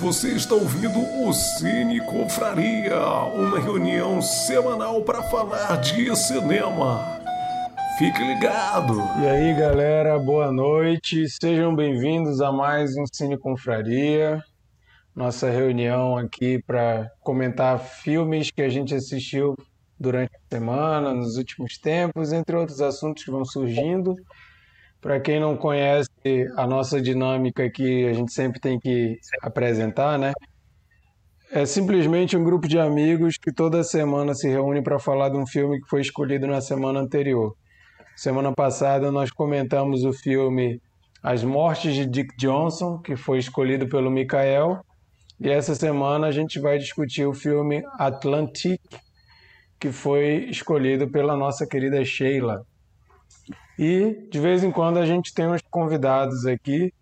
Você está ouvindo o Cine Confraria, uma reunião semanal para falar de cinema. Fique ligado! E aí, galera, boa noite. Sejam bem-vindos a mais um Cine Confraria. Nossa reunião aqui para comentar filmes que a gente assistiu durante a semana, nos últimos tempos, entre outros assuntos que vão surgindo. Para quem não conhece a nossa dinâmica aqui, a gente sempre tem que apresentar, né? É simplesmente um grupo de amigos que toda semana se reúne para falar de um filme que foi escolhido na semana anterior. Semana passada nós comentamos o filme As Mortes de Dick Johnson, que foi escolhido pelo Mikael, e essa semana a gente vai discutir o filme Atlantic, que foi escolhido pela nossa querida Sheila. E de vez em quando a gente tem uns convidados aqui.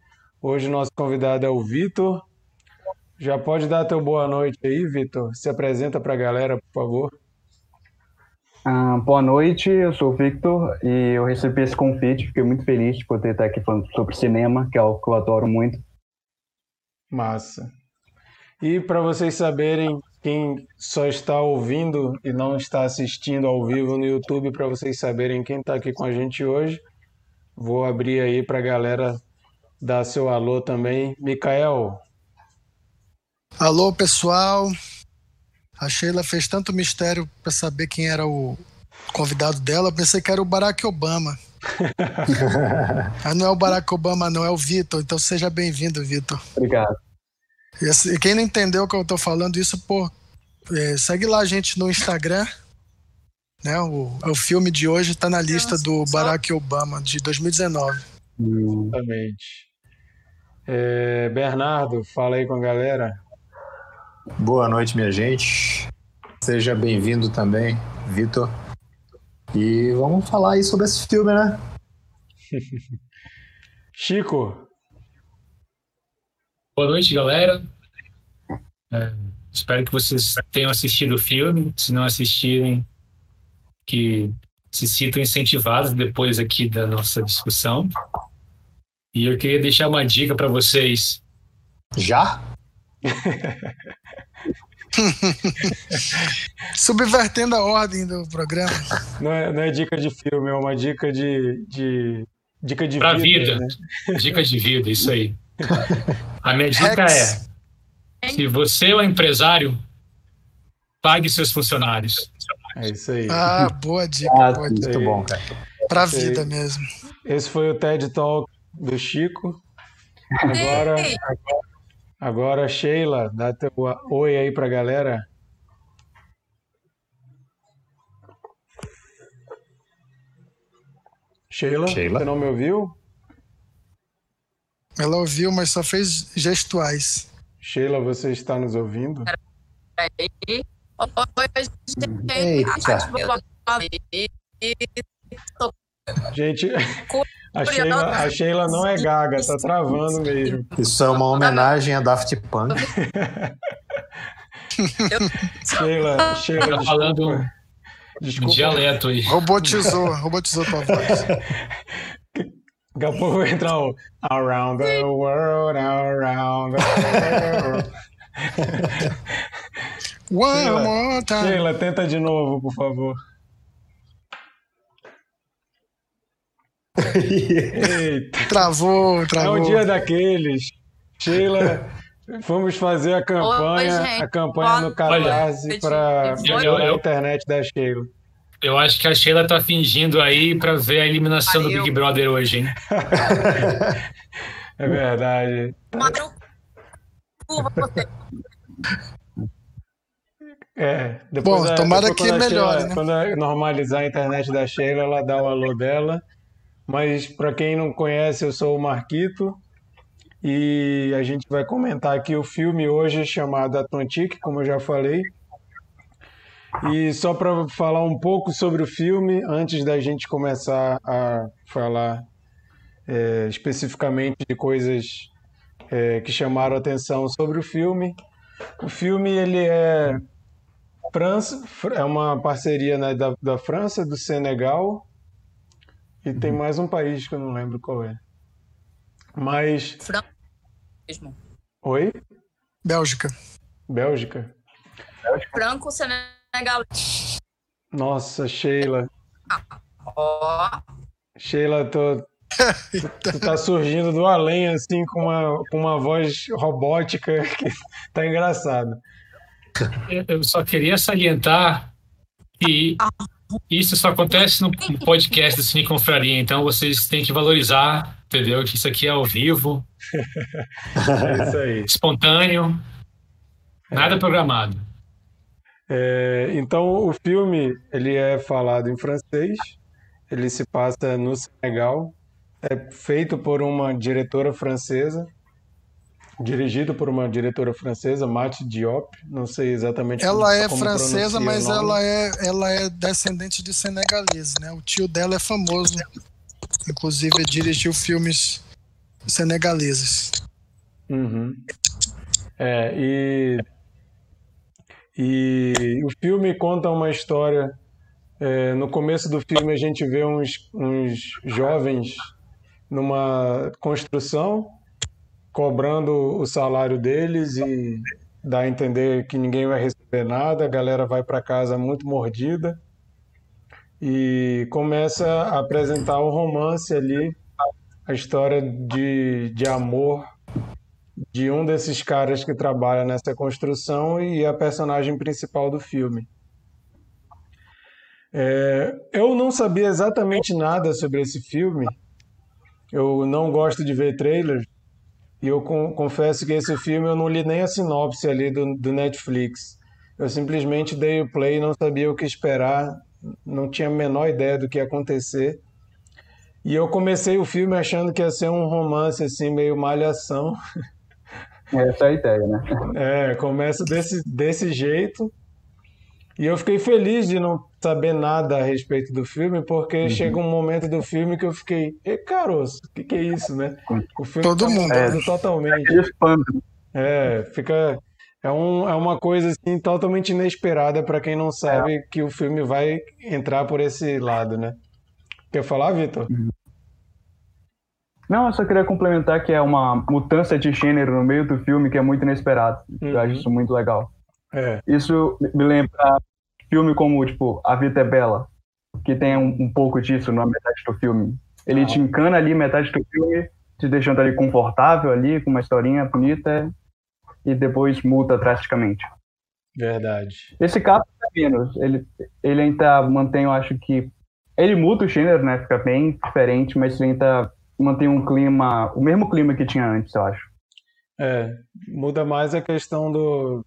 Hoje nosso convidado é o Vitor. Já pode dar teu boa noite aí, Vitor. Se apresenta para a galera, por favor. Ah, boa noite, eu sou o Victor e eu recebi esse convite. Fiquei muito feliz de poder estar aqui falando sobre cinema, que é algo que eu adoro muito. Massa. E para vocês saberem, quem só está ouvindo e não está assistindo ao vivo no YouTube, para vocês saberem quem está aqui com a gente hoje, vou abrir aí para a galera dar seu alô também. Micael. Alô, pessoal. A Sheila fez tanto mistério para saber quem era o convidado dela, pensei que era o Barack Obama. Mas não é o Barack Obama, não, é o Vitor. Então seja bem-vindo, Vitor. Obrigado. E quem não entendeu o que eu tô falando, isso, pô, é, segue lá a gente no Instagram. Né? O, o filme de hoje está na lista do Barack Obama, de 2019. Exatamente. É, Bernardo, fala aí com a galera. Boa noite, minha gente. Seja bem-vindo também, Vitor. E vamos falar aí sobre esse filme, né? Chico. Boa noite, galera. É, espero que vocês tenham assistido o filme. Se não assistirem, que se sintam incentivados depois aqui da nossa discussão. E eu queria deixar uma dica para vocês. Já? Subvertendo a ordem do programa. Não é, não é, dica de filme, é uma dica de. de dica de pra vida. vida. Né? Dica de vida, isso aí. A minha dica Rex. é: se você é um empresário, pague seus funcionários. É isso aí. Ah, boa dica. Ah, boa muito dica. bom, cara. Pra vida mesmo. Esse foi o TED Talk do Chico. Agora, agora Sheila, dá teu oi aí pra galera. Sheila, Sheila? você não me ouviu? Ela ouviu, mas só fez gestuais. Sheila, você está nos ouvindo? Gente, a Sheila, a Sheila não é gaga, tá travando mesmo. Isso é uma homenagem a Daft Punk. Sheila, Sheila, tá falando desculpa. um dialeto aí. Robotizou, robotizou tua voz. Daqui a pouco vai entrar o Around the World, Around the World. One Sheila, more time. Sheila, tenta de novo, por favor. Eita, Travou, é travou. um dia daqueles. Sheila, vamos fazer a campanha, Oi, a campanha no Catarse para melhorar a internet da Sheila. Eu acho que a Sheila tá fingindo aí pra ver a eliminação do Valeu. Big Brother hoje, hein? É verdade. Mano, curva você. É, depois Bom, a- tomara depois que melhore, Sheila- né? Quando normalizar a internet da Sheila, ela dá o alô dela. Mas para quem não conhece, eu sou o Marquito e a gente vai comentar aqui o filme hoje chamado Atlantic, como eu já falei. E só para falar um pouco sobre o filme, antes da gente começar a falar é, especificamente de coisas é, que chamaram atenção sobre o filme. O filme ele é França, é uma parceria né, da, da França, do Senegal e tem mais um país que eu não lembro qual é. Mas. mesmo. Oi? Bélgica. Bélgica? Franco senegalês. Nossa, Sheila. Ó, Sheila, tô, tu, tu tá surgindo do além, assim, com uma, com uma voz robótica que tá engraçado. Eu só queria salientar que isso só acontece no podcast do Cine Confraria, então vocês têm que valorizar, entendeu? Que isso aqui é ao vivo, É isso aí. espontâneo, nada programado. É, então, o filme, ele é falado em francês, ele se passa no Senegal, é feito por uma diretora francesa, dirigido por uma diretora francesa, Mati Diop, não sei exatamente como- Ela é como francesa, mas ela é, ela é descendente de senegaleses, né? O tio dela é famoso. Inclusive, dirigiu filmes senegaleses. Uhum. É, e, e o filme conta uma história. é, no começo do filme, a gente vê uns, uns jovens numa construção cobrando o salário deles e dá a entender que ninguém vai receber nada, a galera vai para casa muito mordida e começa a apresentar um romance ali, a história de, de amor de um desses caras que trabalha nessa construção e a personagem principal do filme. É, eu não sabia exatamente nada sobre esse filme. Eu não gosto de ver trailers e eu con- confesso que esse filme eu não li nem a sinopse ali do, do Netflix. Eu simplesmente dei o play, não sabia o que esperar, não tinha a menor ideia do que ia acontecer. E eu comecei o filme achando que ia ser um romance assim meio malhação. Essa é a ideia, né? É, começa desse, desse jeito. E eu fiquei feliz de não saber nada a respeito do filme, porque chega um momento do filme que eu fiquei, e caroço, o que, que é isso, né? O filme Todo tá mundo. mudando totalmente. É, fica. É, um, é uma coisa assim totalmente inesperada para quem não sabe que o filme vai entrar por esse lado, né? Quer falar, Vitor? Não, eu só queria complementar que é uma mudança de gênero no meio do filme que é muito inesperado. Eu acho Uhum. isso muito legal. É. Isso me lembra filme como, tipo, A Vida é Bela, que tem um, um pouco disso na metade do filme. Ele Ah. te encana ali metade do filme, te deixando ali confortável ali, com uma historinha bonita, e depois muda drasticamente. Verdade. Esse caso é menos. Ele, ele ainda mantém, eu acho que. Ele muda o gênero, né? Fica bem diferente, mas ele ainda mantém um clima. O mesmo clima que tinha antes, eu acho. É, muda mais a questão do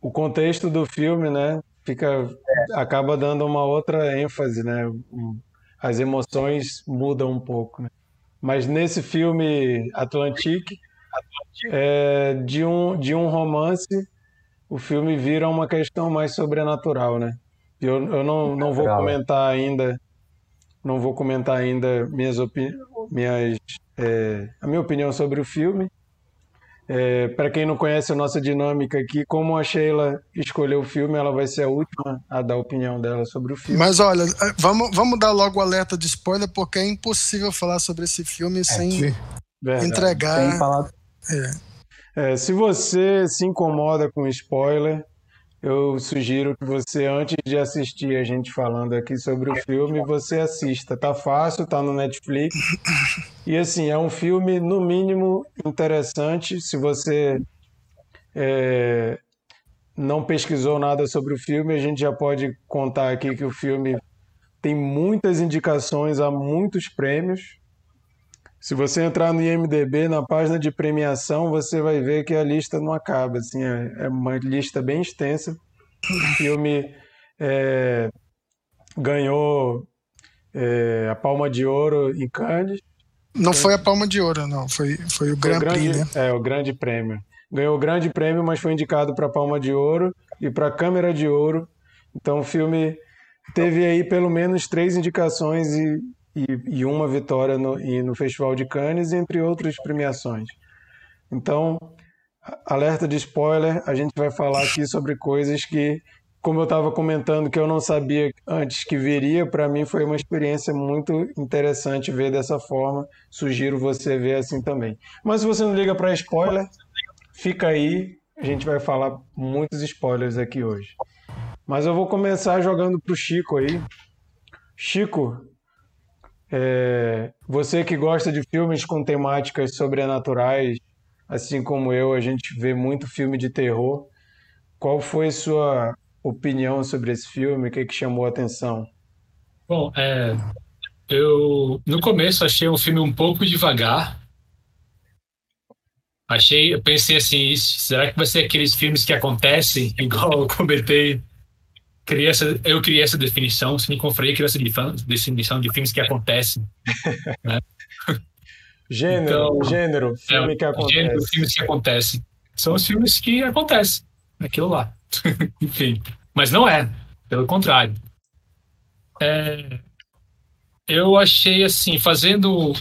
o contexto do filme, né? Fica acaba dando uma outra ênfase, né? As emoções mudam um pouco, né? Mas nesse filme Atlantique, é, de um de um romance, o filme vira uma questão mais sobrenatural, né? Eu, eu não, não vou comentar ainda, não vou comentar ainda minhas opini minhas é, a minha opinião sobre o filme. É, para quem não conhece a nossa dinâmica aqui, como a Sheila escolheu o filme, ela vai ser a última a dar a opinião dela sobre o filme. Mas olha, eh, vamos, vamos dar logo o alerta de spoiler, porque é impossível falar sobre esse filme sem Sim. Verdade. entregar. Sem falar. É, se você se incomoda com spoiler, eu sugiro que você, antes de assistir a gente falando aqui sobre o filme, você assista. Tá fácil, tá no Netflix. E assim, é um filme, no mínimo, interessante. Se você é, não pesquisou nada sobre o filme, a gente já pode contar aqui que o filme tem muitas indicações a muitos prêmios. Se você entrar no IMDb, na página de premiação, você vai ver que a lista não acaba. Assim, é, é uma lista bem extensa. O filme é, ganhou é, a Palma de Ouro em Cannes. Não foi a palma de ouro, não. Foi, foi o Grand Prix, né? É, o grande prêmio. Ganhou o grande prêmio, mas foi indicado para a Palma de Ouro e para a Câmera de Ouro. Então o filme teve aí pelo menos três indicações e, e, e uma vitória no, e no Festival de Cannes, entre outras premiações. Então, alerta de spoiler, a gente vai falar aqui sobre coisas que, como eu estava comentando, que eu não sabia antes que viria, para mim foi uma experiência muito interessante ver dessa forma. Sugiro você ver assim também. Mas se você não liga para spoiler, fica aí, a gente vai falar muitos spoilers aqui hoje. Mas eu vou começar jogando pro Chico aí. Chico, é, você que gosta de filmes com temáticas sobrenaturais, assim como eu, a gente vê muito filme de terror. Qual foi sua opinião sobre esse filme? O que, que chamou a atenção? Bom, é, eu no começo achei um filme um pouco devagar. Achei, eu pensei assim, será que vai ser aqueles filmes que acontecem, igual eu comentei criei essa, eu criei essa definição, Cine Confraria criou essa definição de filmes que acontecem. né? Gênero, então, gênero, filme é, que acontece. Gênero, filmes que acontecem. São os filmes que acontecem, aquilo lá. Enfim, mas não é, pelo contrário. É, eu achei assim, fazendo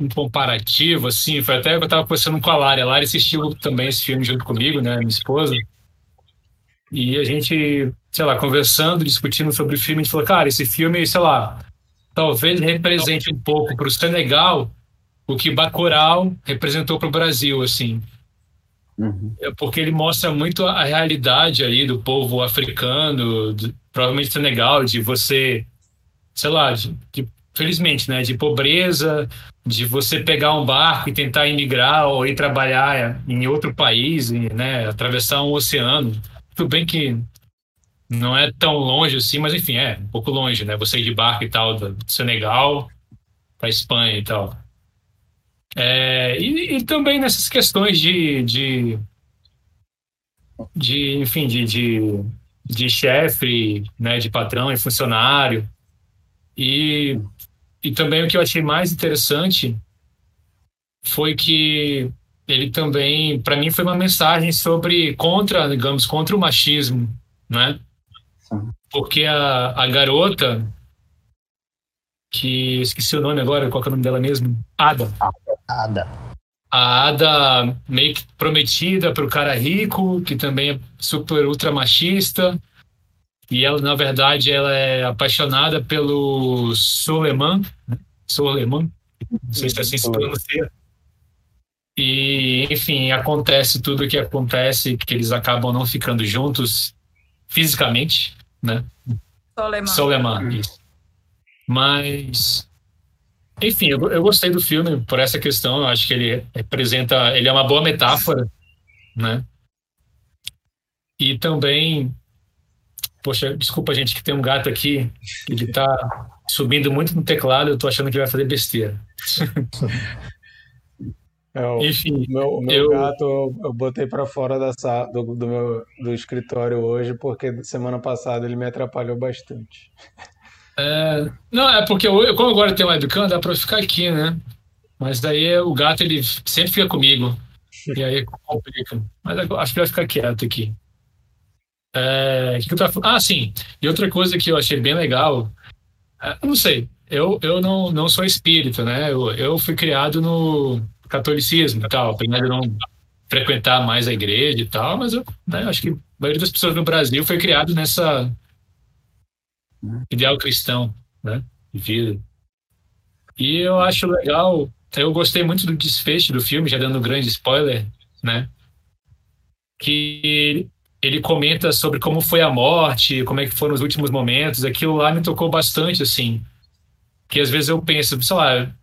um comparativo, assim, foi até eu estava conversando com a Lari, a Lari assistiu também esse filme junto comigo, né, minha esposa, e a gente sei lá, conversando, discutindo sobre o filme, a gente falou, cara, esse filme, sei lá, talvez represente um pouco para o Senegal o que Bacurau representou para o Brasil, assim. Uhum. É porque ele mostra muito a realidade aí do povo africano, do, provavelmente Senegal, de você, sei lá, de, de, felizmente, né, de pobreza, de você pegar um barco e tentar imigrar ou ir trabalhar em outro país, né, atravessar um oceano. Tudo bem que não é tão longe assim, mas enfim, é um pouco longe, né? Você ir de barco e tal, do Senegal para Espanha e tal. É, e, e, também nessas questões de, de, de enfim, de, de, de chefe, né, de patrão e funcionário. E, e também o que eu achei mais interessante foi que ele também, para mim, foi uma mensagem sobre contra, digamos, contra o machismo, né? Porque a, a garota, que esqueci o nome agora, qual é o nome dela mesmo? Ada. Ada. A Ada meio que prometida para o cara rico, que também é super ultra machista. E ela, na verdade, ela é apaixonada pelo Soleman. Né? Soleman. Não sei se é assim se pronuncia. E, enfim, acontece tudo o que acontece, que eles acabam não ficando juntos fisicamente, né? Soleman. Soleman, isso. Mas, enfim, eu, eu gostei do filme por essa questão. Eu acho que ele representa, ele é uma boa metáfora, né? E também, poxa, desculpa gente que tem um gato aqui, ele tá subindo muito no teclado, eu tô achando que vai fazer besteira. É, o Enfim, meu, meu eu... gato eu, eu botei para fora da do, do, meu do escritório hoje porque semana passada ele me atrapalhou bastante. É, não, é porque eu, como agora tem um webcam, dá para ficar aqui, né? Mas daí o gato ele sempre fica comigo. E aí complica. Mas acho que vai ficar quieto aqui. É, que eu tava... Ah, sim. E outra coisa que eu achei bem legal, é, não sei, eu, eu não, não sou espírita, né? Eu, eu fui criado no, catolicismo e tal, apesar de não frequentar mais a igreja e tal, mas eu né, acho que a maioria das pessoas no Brasil foi criado nessa ideal cristão, né, de vida. E eu acho legal, eu gostei muito do desfecho do filme, já dando um grande spoiler, né, que ele comenta sobre como foi a morte, como é que foram os últimos momentos, aquilo lá me tocou bastante, assim, que às vezes eu penso, sei lá,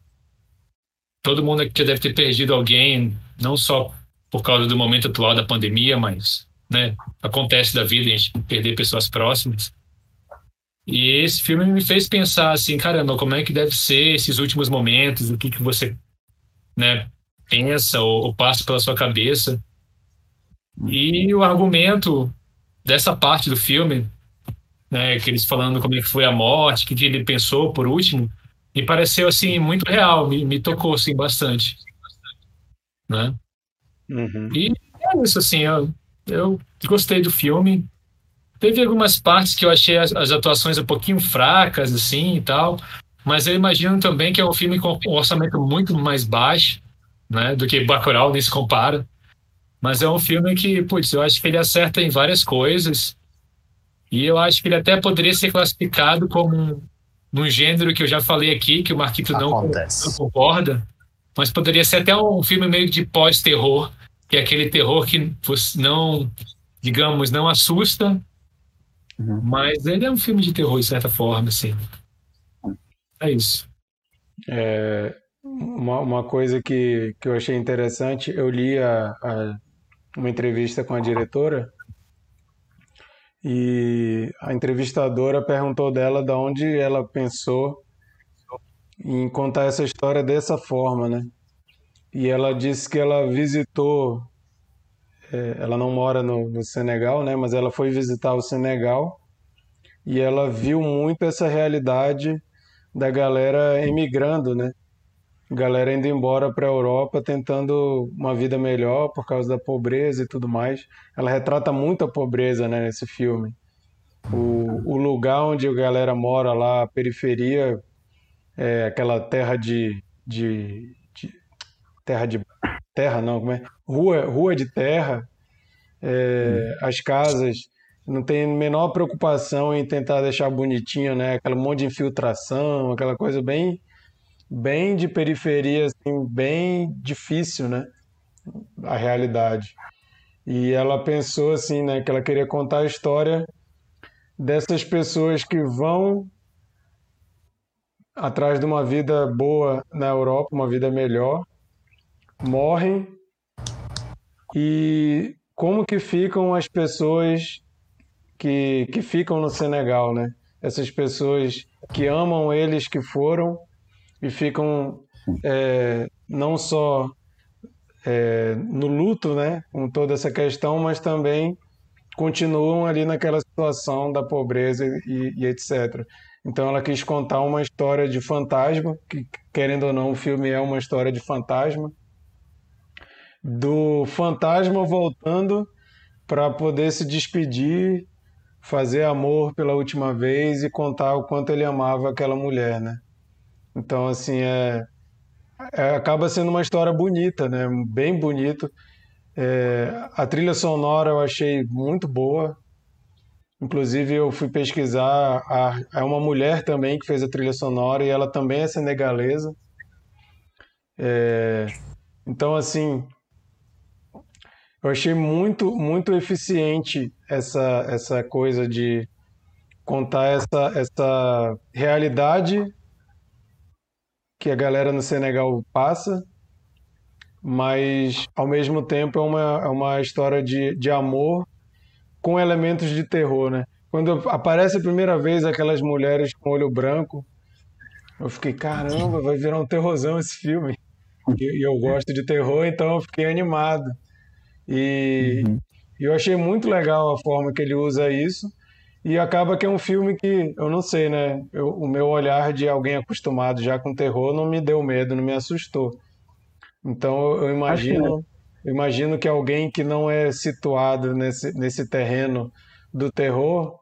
todo mundo aqui deve ter perdido alguém, não só por causa do momento atual da pandemia, mas né, acontece da vida a gente perder pessoas próximas. E esse filme me fez pensar assim, caramba, como é que deve ser esses últimos momentos, o que que você, né, pensa ou, ou passa pela sua cabeça. E o argumento dessa parte do filme, né, que eles falando como é que foi a morte, o que, que ele pensou por último, me pareceu assim muito real, me, me tocou assim bastante, né? Uhum. E é isso assim, eu, eu gostei do filme. Teve algumas partes que eu achei as, as, atuações um pouquinho fracas assim e tal, mas eu imagino também que é um filme com um orçamento muito mais baixo, né, do que Bacurau nem se compara. Mas é um filme que, putz, eu acho que ele acerta em várias coisas. E eu acho que ele até poderia ser classificado como num gênero que eu já falei aqui, que o Marquito não, não, concorda, mas poderia ser até um filme meio de pós-terror, que é aquele terror que não, digamos, não assusta, uhum. mas ele é um filme de terror de certa forma, assim. É isso. É, uma, uma coisa que, que eu achei interessante, eu li a, a, uma entrevista com a diretora e a entrevistadora perguntou dela de onde ela pensou em contar essa história dessa forma, né? E ela disse que ela visitou, é, ela não mora no, no Senegal, né? Mas ela foi visitar o Senegal e ela viu muito essa realidade da galera emigrando, né? Galera indo embora para a Europa tentando uma vida melhor por causa da pobreza e tudo mais. Ela retrata muito a pobreza né, nesse filme. O, o lugar onde a galera mora lá, a periferia, é aquela terra de, de, de terra de terra não, como é? Rua, rua de terra, é, as casas não tem a menor preocupação em tentar deixar bonitinho, né? Aquele monte de infiltração, aquela coisa bem, bem de periferia, assim, bem difícil, né? A realidade. E ela pensou assim, né? Que ela queria contar a história dessas pessoas que vão atrás de uma vida boa na Europa, uma vida melhor, morrem e como que ficam as pessoas que, que ficam no Senegal, né? Essas pessoas que amam eles que foram e ficam é, não só é, no luto, né, com toda essa questão, mas também continuam ali naquela situação da pobreza e, e etc. Então ela quis contar uma história de fantasma, que querendo ou não, o filme é uma história de fantasma, do fantasma voltando para poder se despedir fazer amor pela última vez e contar o quanto ele amava aquela mulher, né? Então, assim, é, é acaba sendo uma história bonita, né? Bem bonito. É, a trilha sonora eu achei muito boa. Inclusive, eu fui pesquisar. É uma mulher também que fez a trilha sonora e ela também é senegalesa. É, então, assim, eu achei muito, muito eficiente essa, essa coisa de contar essa, essa realidade que a galera no Senegal passa, mas ao mesmo tempo é uma, é uma história de, de amor com elementos de terror, né? Quando aparece a primeira vez aquelas mulheres com olho branco, eu fiquei, caramba, vai virar um terrorzão esse filme. E, e eu gosto de terror, então eu fiquei animado. E uhum. eu achei muito legal a forma que ele usa isso. E acaba que é um filme que, eu não sei, né? Eu, o meu olhar de alguém acostumado já com terror não me deu medo, não me assustou. Então eu imagino, eu imagino que alguém que não é situado nesse, nesse terreno do terror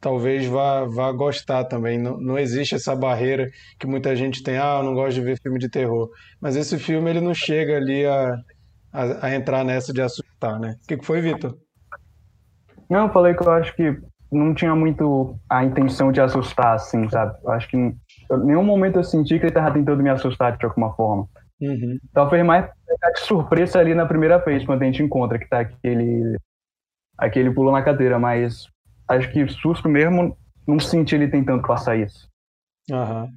talvez vá, vá gostar também. Não, não existe essa barreira que muita gente tem, ah, eu não gosto de ver filme de terror. Mas esse filme ele não chega ali a, a, a entrar nessa de assustar, né? O que, que foi, Vitor? Não, eu falei que eu acho que não tinha muito a intenção de assustar, assim, sabe? Eu acho que em nenhum momento eu senti que ele estava tentando me assustar de alguma forma. Uhum. Talvez mais de surpresa ali na primeira vez, quando a gente encontra que tá aquele, aquele pulo na cadeira, mas acho que susto mesmo, não senti ele tentando passar isso. Aham.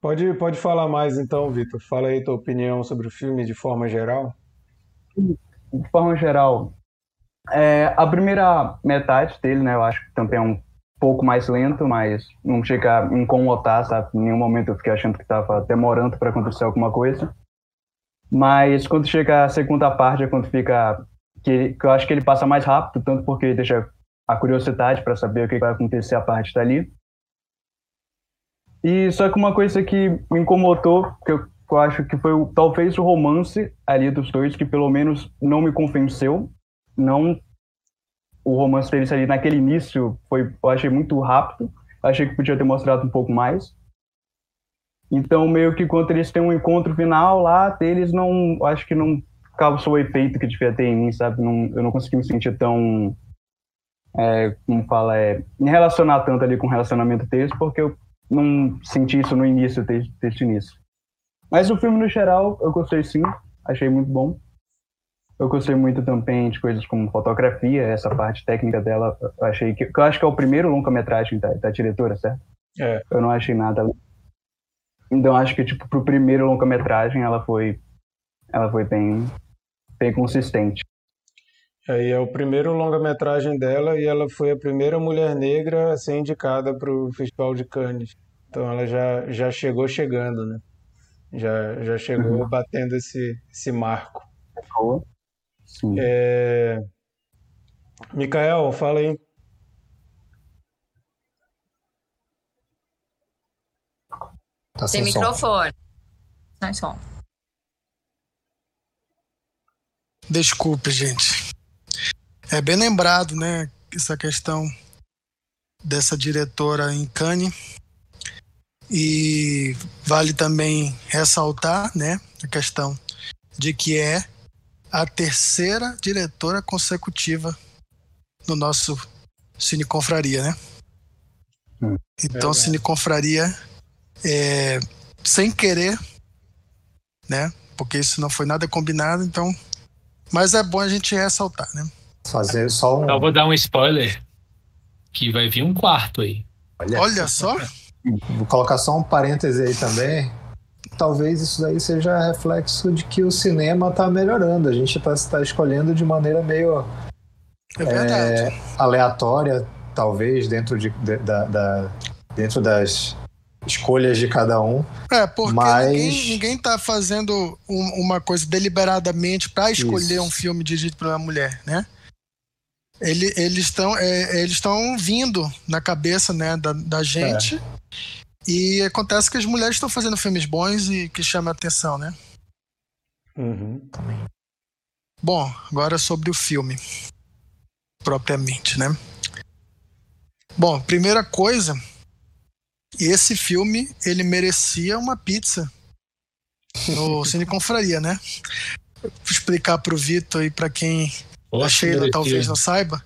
Pode, pode falar mais então, Vitor. Fala aí tua opinião sobre o filme de forma geral. De forma geral, é, a primeira metade dele, né, eu acho que também é um pouco mais lento, mas não chega a incomodar, sabe? Em nenhum momento eu fiquei achando que estava demorando para acontecer alguma coisa. Mas quando chega a segunda parte é quando fica. Que, que eu acho que ele passa mais rápido, tanto porque deixa a curiosidade para saber o que vai acontecer a parte dali. E só que uma coisa que me incomodou, que eu, que eu acho que foi talvez o romance ali dos dois, que pelo menos não me convenceu. Não. O romance deles ali naquele início foi, eu achei muito rápido. Achei que podia ter mostrado um pouco mais. Então, meio que quando eles têm um encontro final lá, deles não. Acho que não causou o efeito que devia ter em mim, sabe? Não, eu não consegui me sentir tão. É, como fala, é, me relacionar tanto ali com o relacionamento deles, porque eu não senti isso no início, o início. Mas o filme, no geral, eu gostei sim, achei muito bom. Eu gostei muito também de coisas como fotografia, essa parte técnica dela. Eu achei que, eu acho que é o primeiro longa-metragem da, da diretora, certo? É. Eu não achei nada. Então acho que tipo pro primeiro longa-metragem ela foi, ela foi bem, bem consistente. Aí é o primeiro longa-metragem dela e ela foi a primeira mulher negra a ser indicada para o Festival de Cannes. Então ela já, já chegou chegando, né? Já, já chegou Uhum. batendo esse, esse marco. Sim. É... Mikael, fala aí. Tá Sem sem som. microfone. Sem som. Desculpe, gente. É bem lembrado, né? Essa questão dessa diretora em Cannes. E vale também ressaltar, né? A questão de que é a terceira diretora consecutiva no nosso Cine Confraria, né? Hum. Então, Verdade. Cine Confraria, é, sem querer, né? Porque isso não foi nada combinado, então. Mas é bom a gente ressaltar, né? Fazer só um. Então vou dar um spoiler. Que vai vir um quarto aí. Olha só, Vou colocar só um parêntese aí também. Talvez isso daí seja reflexo de que o cinema tá melhorando. A gente tá, tá escolhendo de maneira meio é verdade. é, aleatória, talvez, dentro, de, de- da, da- dentro das escolhas de cada um. É, porque Mas- ninguém, ninguém tá fazendo um- uma coisa deliberadamente para escolher Isso. um filme dirigido por uma mulher, né? Ele- eles estão é, eles estão vindo na cabeça né, da, da gente e acontece que as mulheres estão fazendo filmes bons e que chamam a atenção, né? Uhum. Bom, agora sobre o filme propriamente, né? Bom, primeira coisa, esse filme ele merecia uma pizza no Cine Confraria, né? Vou explicar pro Vitor e para quem a Poxa, Sheila merecia. talvez não saiba,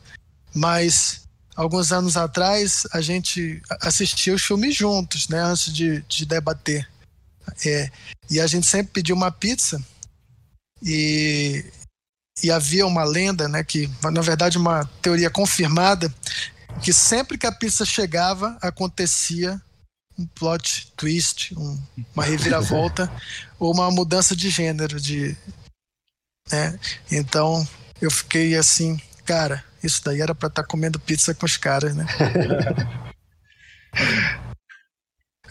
mas alguns anos atrás a gente assistia os filmes juntos, né? Antes de, de debater. É, e a gente sempre pediu uma pizza e, e havia uma lenda, né? Que na verdade uma teoria confirmada que sempre que a pizza chegava acontecia um plot twist, um- uma reviravolta ou uma mudança de gênero de né? Então eu fiquei assim, cara, isso daí era pra estar comendo pizza com os caras, né?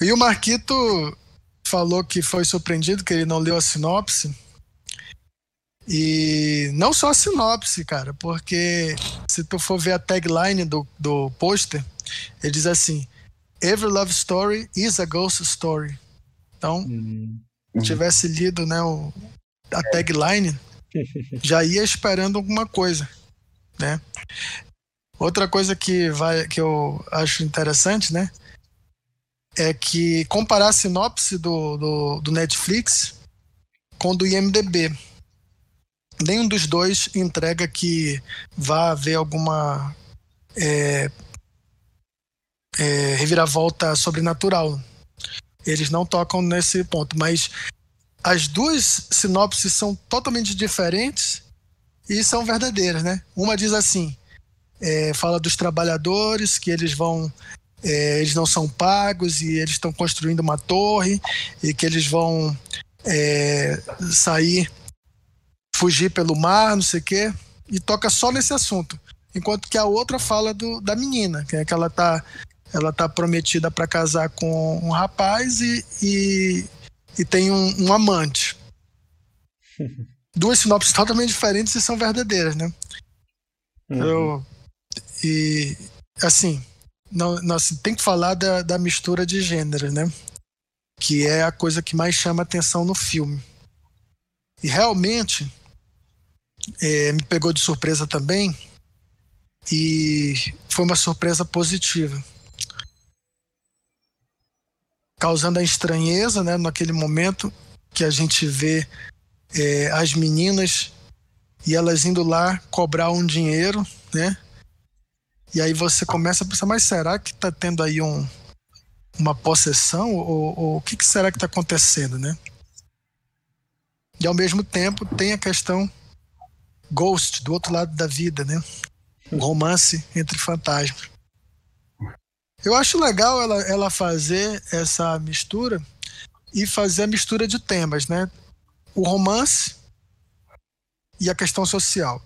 e o Marquito falou que foi surpreendido que ele não leu a sinopse. E não só a sinopse, cara, porque se tu for ver a tagline do, do pôster, ele diz assim: Every love story is a ghost story. Então, Uhum. se tivesse lido né, o, a tagline, já ia esperando alguma coisa, né? Outra coisa que vai que eu acho interessante, né, é que comparar a sinopse do, do, do Netflix com do IMDb. Nenhum dos dois entrega que vá haver alguma é, é, reviravolta sobrenatural. Eles não tocam nesse ponto, mas as duas sinopses são totalmente diferentes e são verdadeiras, né? Uma diz assim, é, fala dos trabalhadores que eles vão, é, eles não são pagos e eles estão construindo uma torre e que eles vão é, sair, fugir pelo mar, não sei o quê, e toca só nesse assunto. Enquanto que a outra fala do, da menina, que é que ela tá, ela tá prometida para casar com um rapaz e, e e tem um, um amante. Duas sinopses totalmente diferentes e são verdadeiras, né? Uhum. Eu, e assim, não, não, assim, tem que falar da, da mistura de gêneros, né? Que é a coisa que mais chama atenção no filme. E realmente é, me pegou de surpresa também e foi uma surpresa positiva causando a estranheza, né, naquele momento que a gente vê é, as meninas e elas indo lá cobrar um dinheiro, né? E aí você começa a pensar, mas será que está tendo aí um, uma possessão ou, ou o que, que será que está acontecendo, né? E ao mesmo tempo tem a questão Ghost, do outro lado da vida, né? Um romance entre fantasmas. Eu acho legal ela, ela fazer essa mistura e fazer a mistura de temas, né? O romance e a questão social.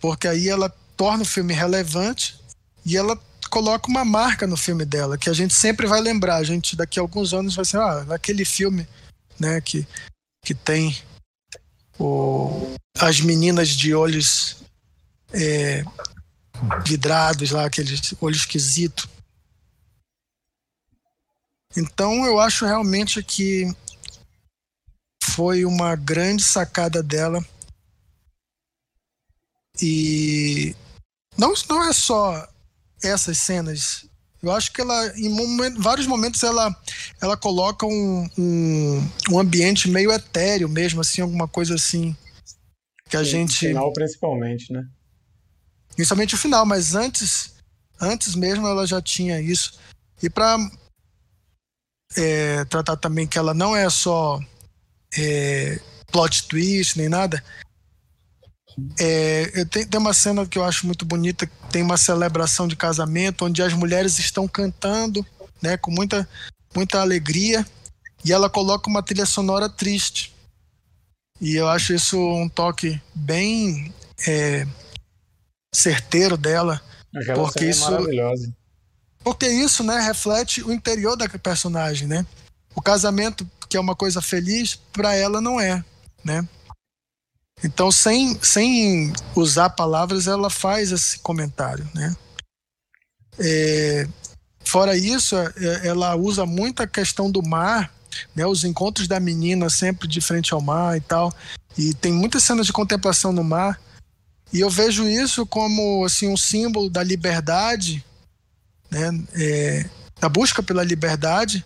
Porque aí ela torna o filme relevante e ela coloca uma marca no filme dela, que a gente sempre vai lembrar. A gente daqui a alguns anos vai ser, ah, aquele filme, né, que, que tem o, as meninas de olhos é, vidrados lá, aqueles olho esquisito. Então eu acho realmente que foi uma grande sacada dela. E não, não é só essas cenas. Eu acho que ela, em moment, vários momentos, ela, ela coloca um, um, um, ambiente meio etéreo mesmo, assim, alguma coisa assim. Que a Sim, gente. final, principalmente, né? Principalmente o final, mas antes, antes mesmo ela já tinha isso. E para é, tratar também que ela não é só é, plot twist nem nada, é, tem, tem uma cena que eu acho muito bonita, tem uma celebração de casamento onde as mulheres estão cantando, né, com muita, muita alegria, e ela coloca uma trilha sonora triste. E eu acho isso um toque bem é, certeiro dela, Aquela porque é isso, maravilhosa. Porque isso, né, reflete o interior da personagem, né? O casamento, que é uma coisa feliz, para ela não é, né? Então, sem, sem usar palavras, ela faz esse comentário, né? É, fora isso, é, ela usa muito a questão do mar, né? Os encontros da menina sempre de frente ao mar e tal. E tem muitas cenas de contemplação no mar. E eu vejo isso como assim um símbolo da liberdade, né? É, da busca pela liberdade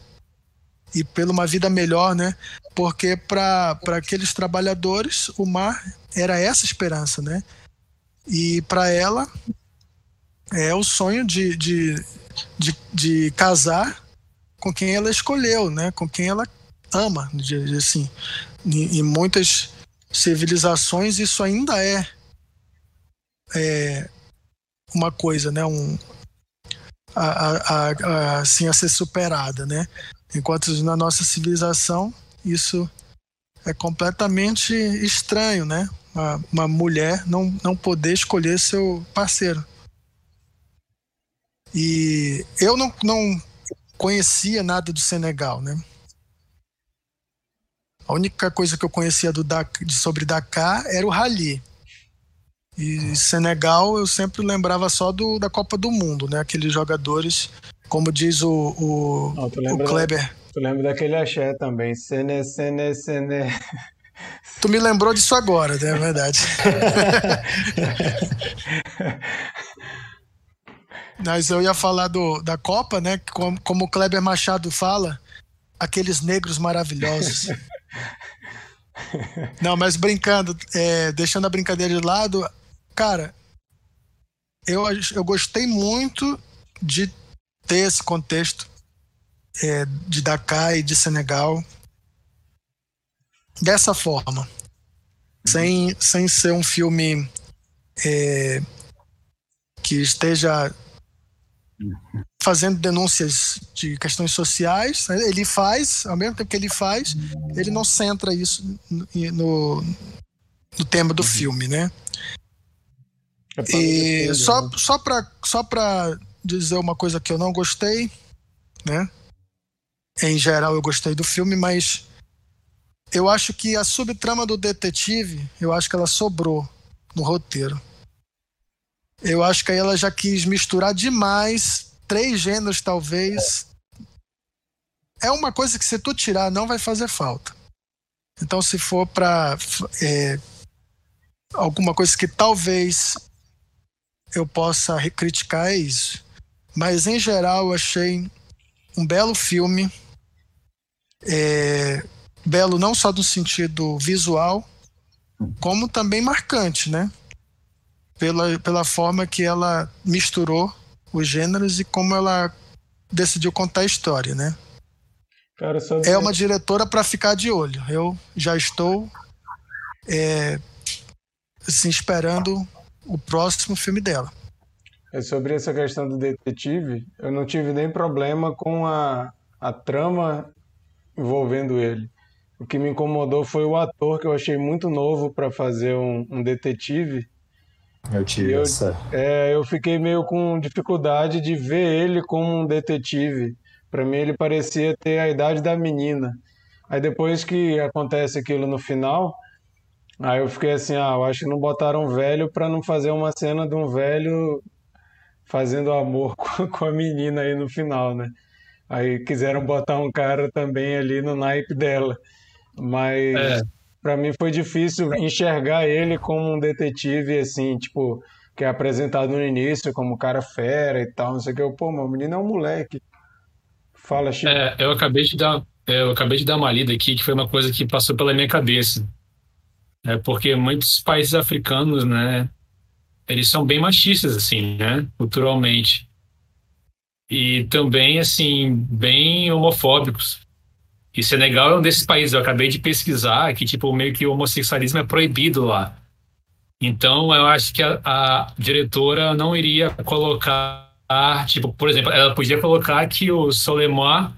e pela uma vida melhor, né? Porque para aqueles trabalhadores o mar era essa esperança, né? E para ela é o sonho de, de, de, de, casar com quem ela escolheu, né? Com quem ela ama, assim. Em, em muitas civilizações isso ainda é, é uma coisa, né? Um, a, a, a, assim a ser superada, né? Enquanto na nossa civilização isso é completamente estranho, né? Uma, uma mulher não, não poder escolher seu parceiro. E eu não, não conhecia nada do Senegal, né? A única coisa que eu conhecia do sobre Dakar era o rally. E Senegal eu sempre lembrava só do, da Copa do Mundo, né? Aqueles jogadores, como diz o, o, Não, o Kleber. tu lembra daquele axé também, Sene, Sene, Sene. Tu me lembrou disso agora, né? é verdade. Mas eu ia falar do, da Copa, né? Como, como o Kleber Machado fala, aqueles negros maravilhosos. Não, mas brincando, é, deixando a brincadeira de lado, cara, eu, eu gostei muito de ter esse contexto é, de Dakar e de Senegal dessa forma, sem, sem ser um filme é, que esteja fazendo denúncias de questões sociais. Né? Ele faz, ao mesmo tempo que ele faz, ele não centra isso no, no tema do filme, né? E só, só para só dizer uma coisa que eu não gostei, né? Em geral eu gostei do filme, mas eu acho que a subtrama do detetive, eu acho que ela sobrou no roteiro. Eu acho que aí ela já quis misturar demais três gêneros, talvez. É uma coisa que se tu tirar não vai fazer falta. Então, se for para é, alguma coisa que talvez eu possa criticar é isso. Mas em geral eu achei um belo filme. É, belo não só no sentido visual, como também marcante, né? Pela, pela forma que ela misturou os gêneros e como ela decidiu contar a história, né? Cara, sobre... É uma diretora para ficar de olho. Eu já estou é, assim, esperando o próximo filme dela. É sobre essa questão do detetive, eu não tive nem problema com a, a trama envolvendo ele. O que me incomodou foi o ator, que eu achei muito novo para fazer um, um, detetive. Eu tive eu, essa. É, eu fiquei meio com dificuldade de ver ele como um detetive. Para mim, ele parecia ter a idade da menina. Aí depois que acontece aquilo no final, aí eu fiquei assim, ah, eu acho que não botaram velho para não fazer uma cena de um velho fazendo amor com a menina aí no final, né? Aí quiseram botar um cara também ali no naipe dela. Mas é. para mim foi difícil enxergar ele como um detetive, assim, tipo, que é apresentado no início como cara fera e tal, não sei o que. Eu, pô, meu menino é um moleque. Fala, Chico. É, eu acabei de dar, é, eu acabei de dar uma lida aqui que foi uma coisa que passou pela minha cabeça. É porque muitos países africanos, né, eles são bem machistas, assim, né, culturalmente. E também, assim, bem homofóbicos. E Senegal é um desses países. Eu acabei de pesquisar que, tipo, meio que o homossexualismo é proibido lá. Então, eu acho que a, a diretora não iria colocar, tipo, por exemplo, ela podia colocar que o Solemois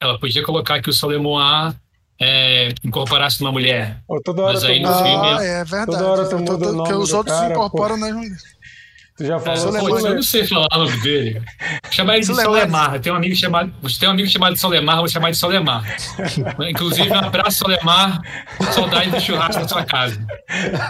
ela podia colocar que o Solemois é, incorporasse uma mulher. Oh, toda hora Mas aí no filme... Ah, é verdade. Toda hora tu muda Porque os outros cara, incorporam, pô. né, Tu já falou é, pô, Eu não sei falar o nome dele. Chamar ele de Solemar. Tem um amigo chamado, tem um amigo chamado de Solemar, vou chamar de Solemar. Inclusive, um abraço, Solemar. Saudade do churrasco na sua casa.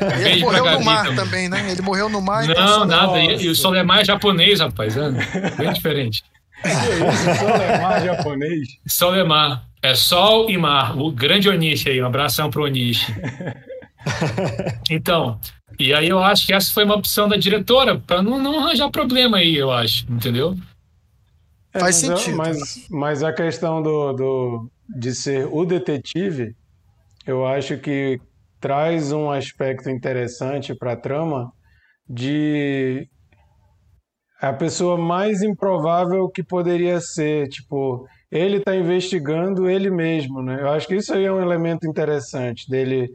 Um ele morreu no mar também. também, né? Ele morreu no mar. Não, nada. E, e, o Solemar é japonês, rapaz. É bem diferente. Que isso? Solemar japonês? Solemar. É sol e mar. O grande Onishi aí. Um abração pro Onishi. Então, e aí eu acho que essa foi uma opção da diretora para não, não arranjar problema aí, eu acho, entendeu? É, Faz mas, sentido. Mas, mas a questão do, do, de ser o detetive, eu acho que traz um aspecto interessante para a trama de a pessoa mais improvável que poderia ser, tipo, ele está investigando ele mesmo, né? Eu acho que isso aí é um elemento interessante dele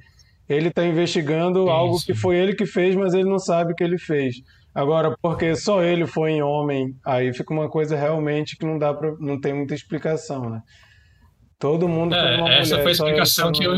ele está investigando Isso. algo que foi ele que fez, mas ele não sabe que ele fez. Agora, porque só ele foi em homem, aí fica uma coisa realmente que não dá para, não tem muita explicação, né? Todo mundo é, uma essa mulher, foi a explicação que eu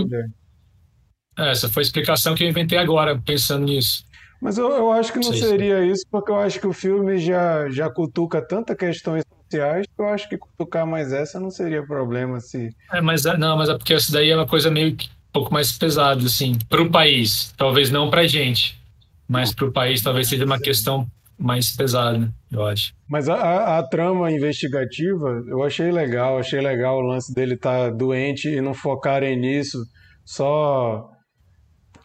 é, essa foi a explicação que eu inventei agora, pensando nisso. Mas eu, eu acho que não seria isso, porque eu acho que o filme já, já cutuca tanta questões sociais que eu acho que cutucar mais essa não seria problema se. É, mas é, não, mas é porque essa daí é uma coisa meio que pouco mais pesado, assim, para o país. Talvez não para a gente, mas para o país talvez seja uma questão mais pesada, eu acho. Mas a, a, a, trama investigativa, eu achei legal, achei legal o lance dele estar tá doente e não focarem nisso, só...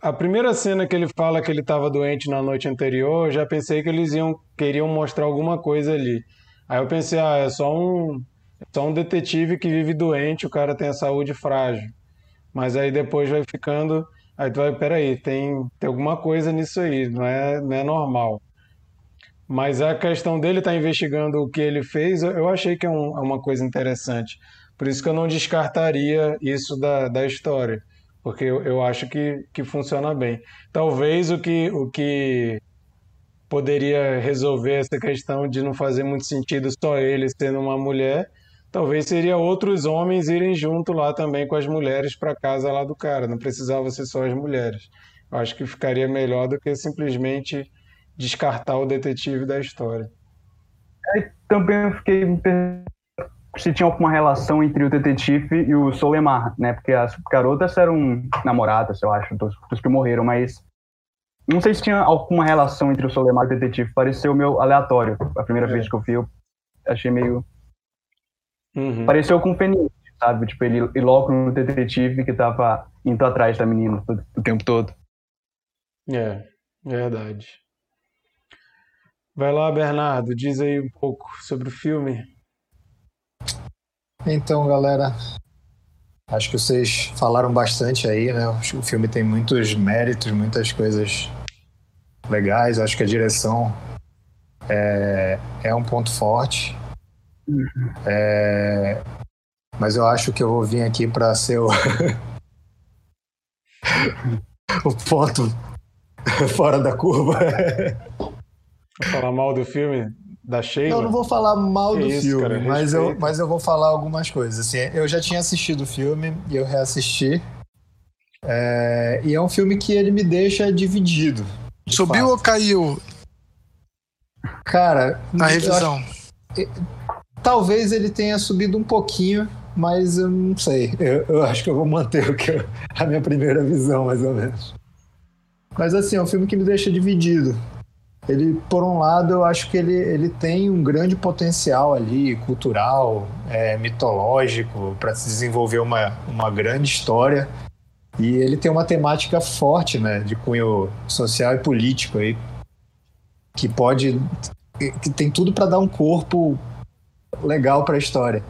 A primeira cena que ele fala que ele estava doente na noite anterior, eu já pensei que eles iam queriam mostrar alguma coisa ali. Aí eu pensei, ah, é só um, só um detetive que vive doente, o cara tem a saúde frágil. Mas aí depois vai ficando. Aí tu vai, peraí, tem, tem alguma coisa nisso aí, não é, não é normal. Mas a questão dele estar tá investigando o que ele fez, eu achei que é, um, é, uma coisa interessante. Por isso que eu não descartaria isso da, da história, porque eu, eu acho que, que funciona bem. Talvez o que, o que poderia resolver essa questão de não fazer muito sentido só ele sendo uma mulher Talvez seria outros homens irem junto lá também com as mulheres para casa lá do cara. Não precisava ser só as mulheres. Eu acho que ficaria melhor do que simplesmente descartar o detetive da história. É, também fiquei se tinha alguma relação entre o detetive e o Solemar, né? Porque as garotas eram namoradas, eu acho, dos, dos que morreram, mas não sei se tinha alguma relação entre o Solemar e o detetive. Pareceu meio aleatório. A primeira é. vez que eu vi, eu achei meio Uhum. Pareceu conveniente, sabe? Tipo, ele ir logo no detetive que tava indo atrás da menina o tempo todo. É, verdade. Vai lá, Bernardo, diz aí um pouco sobre o filme. Então, galera, acho que vocês falaram bastante aí, né? Acho que o filme tem muitos méritos, muitas coisas legais. Acho que a direção é, é um ponto forte. É, mas eu acho que eu vou vir aqui para ser o, o ponto fora da curva. Falar mal do filme da Sheila? Eu não vou falar mal Que do isso, filme, cara, mas, eu, mas eu vou falar algumas coisas. Assim, eu já tinha assistido o filme e eu reassisti. É, e é um filme que ele me deixa dividido. de Subiu fato. ou caiu Cara, na eu acho- revisão? talvez ele tenha subido um pouquinho, mas eu não sei. Eu, eu acho que eu vou manter o que eu- a minha primeira visão, mais ou menos. Mas assim, é um filme que me deixa dividido. Ele, por um lado, eu acho que ele, ele tem um grande potencial ali, cultural, é, mitológico, para se desenvolver uma, uma grande história. E ele tem uma temática forte, né, de cunho social e político aí, que pode, que tem tudo para dar um corpo legal para a história.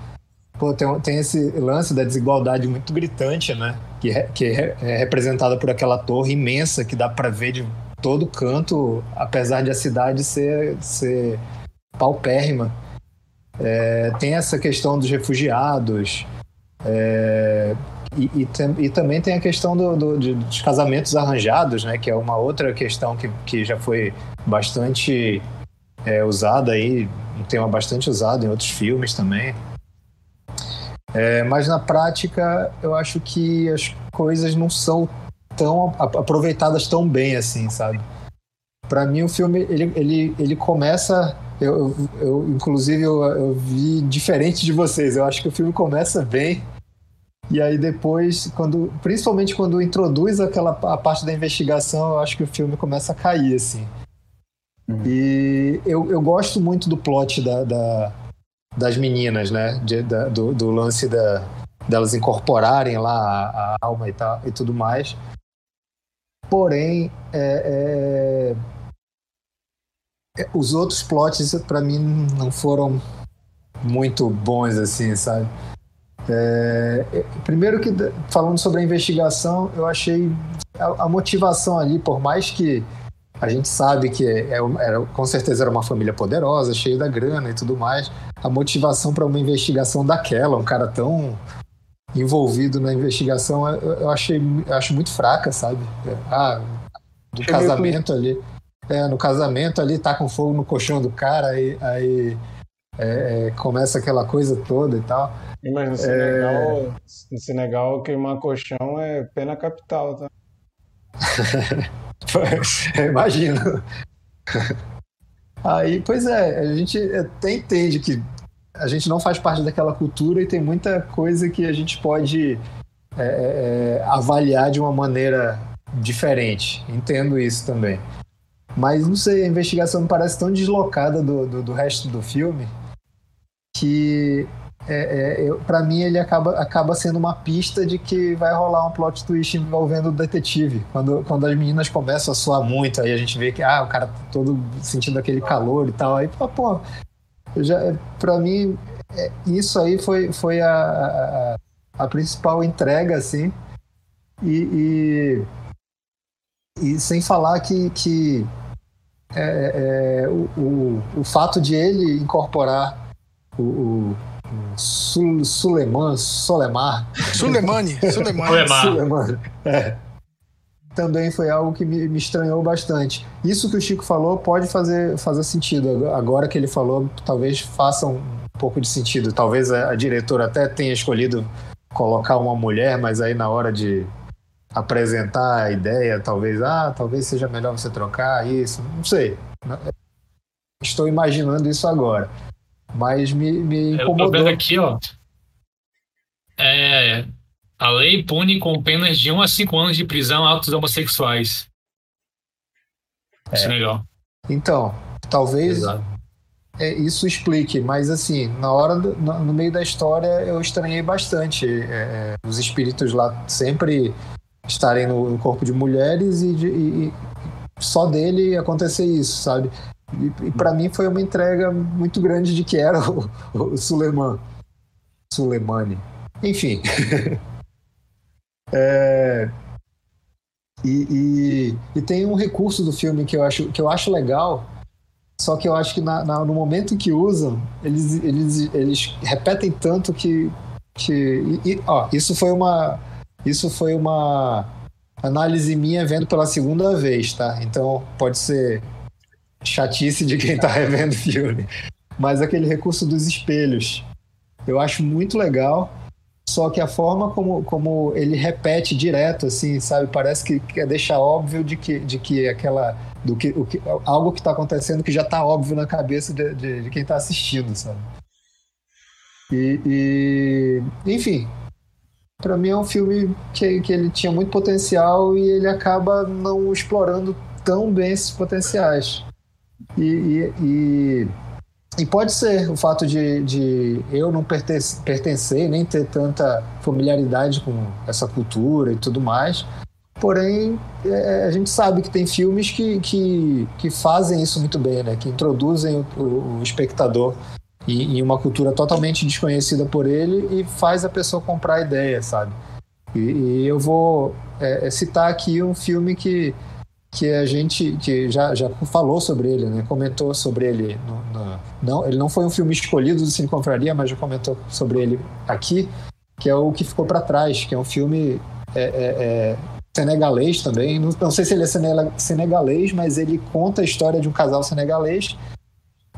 Pô, tem, tem esse lance da desigualdade muito gritante, né? Que, que é representada por aquela torre imensa que dá para ver de todo canto, apesar de a cidade ser, ser paupérrima. É, tem essa questão dos refugiados. é, e, e, tam- e também tem a questão do, do- de- dos casamentos arranjados, né? Que é uma outra questão que, que já foi bastante é, usada aí, um tema bastante usado em outros filmes também. É, mas na prática, eu acho que as coisas não são tão aproveitadas tão bem assim, sabe? Pra mim, o filme ele, ele, ele começa. Eu, eu, eu, inclusive, eu, eu vi diferente de vocês. Eu acho que o filme começa bem. E aí depois, quando, principalmente quando introduz aquela a parte da investigação, eu acho que o filme começa a cair assim. E eu, eu gosto muito do plot da, da- das meninas, né? De- da- do, do lance da, delas incorporarem lá a, a alma e, tal, e tudo mais. Porém, é- é- é- os outros plots, pra mim, não foram muito bons, assim, sabe? É, é, primeiro que, falando sobre a investigação, eu achei a, a motivação ali, por mais que a gente sabe que é, era, com certeza era uma família poderosa, cheia da grana e tudo mais. A motivação para uma investigação daquela, um cara tão envolvido na investigação, eu, achei, eu acho muito fraca, sabe? Ah, do Achei casamento ali. É, no casamento ali tá com fogo no colchão do cara, aí, aí é, é, começa aquela coisa toda e tal. Mas no Senegal, no Senegal, queimar colchão é pena capital, tá? Imagino. Aí, pois é, a gente até entende que a gente não faz parte daquela cultura e tem muita coisa que a gente pode é, é, avaliar de uma maneira diferente. Entendo isso também. Mas não sei, a investigação me parece tão deslocada do, do, do resto do filme que é, é, para mim ele acaba, acaba sendo uma pista de que vai rolar um plot twist envolvendo o detetive. Quando, quando as meninas começam a suar muito, aí a gente vê que ah, o cara tá todo sentindo aquele calor e tal. Aí, pô eu já, pra mim, é, isso aí foi, foi a, a, a principal entrega, assim. E, e, e sem falar que, que é, é, o, o, o fato de ele incorporar o, o Sul, Suleiman, Solemar. Sulemani, Sulemani. É. Também foi algo que me, me estranhou bastante. Isso que o Chico falou pode fazer, fazer sentido. Agora que ele falou, talvez faça um pouco de sentido. Talvez a, a diretora até tenha escolhido colocar uma mulher, mas aí na hora de apresentar a ideia, talvez, ah, talvez seja melhor você trocar isso. Não sei. Estou imaginando isso agora. Mas me, me Eu tô incomodou. vendo aqui, ó. É, a lei pune com penas de 1 a 5 anos de prisão atos homossexuais. Isso é legal. Então, talvez Exato. é, isso explique, mas assim, na hora do- no, meio da história eu estranhei bastante é, é, os espíritos lá sempre estarem no, corpo de mulheres e, de- e- e só dele acontecer isso, sabe? E, e para mim foi uma entrega muito grande de que era o, o Suleiman. Suleimani. Enfim. É, e, e- e tem um recurso do filme que eu acho, que eu acho legal, só que eu acho que na- na- no momento que usam, eles, eles, eles repetem tanto que. que e, ó, isso foi uma. Isso foi uma. análise minha vendo pela segunda vez, tá? Então pode ser chatice de quem tá revendo o filme. Mas aquele recurso dos espelhos, eu acho muito legal. Só que a forma como, como ele repete direto, assim, sabe? Parece que quer deixar óbvio de que, de que aquela. Do que, o que, algo que está acontecendo que já está óbvio na cabeça de, de, de quem está assistindo, sabe? E, e enfim, para mim é um filme que, que ele tinha muito potencial e ele acaba não explorando tão bem esses potenciais. E, e, e, e pode ser o fato de, de eu não pertencer, pertencer, nem ter tanta familiaridade com essa cultura e tudo mais. Porém, é, a gente sabe que tem filmes que, que, que fazem isso muito bem, né? que introduzem o, o espectador em, em uma cultura totalmente desconhecida por ele e faz a pessoa comprar a ideia, sabe? E, e eu vou é, é citar aqui um filme que, que a gente que já, já falou sobre ele, né? comentou sobre ele. No, no, não, ele não foi um filme escolhido do Cine Confraria, mas já comentou sobre ele aqui, que é o que ficou para trás, que é um filme é, é, é, senegalês também. Não, não sei se ele é senegalês, mas ele conta a história de um casal senegalês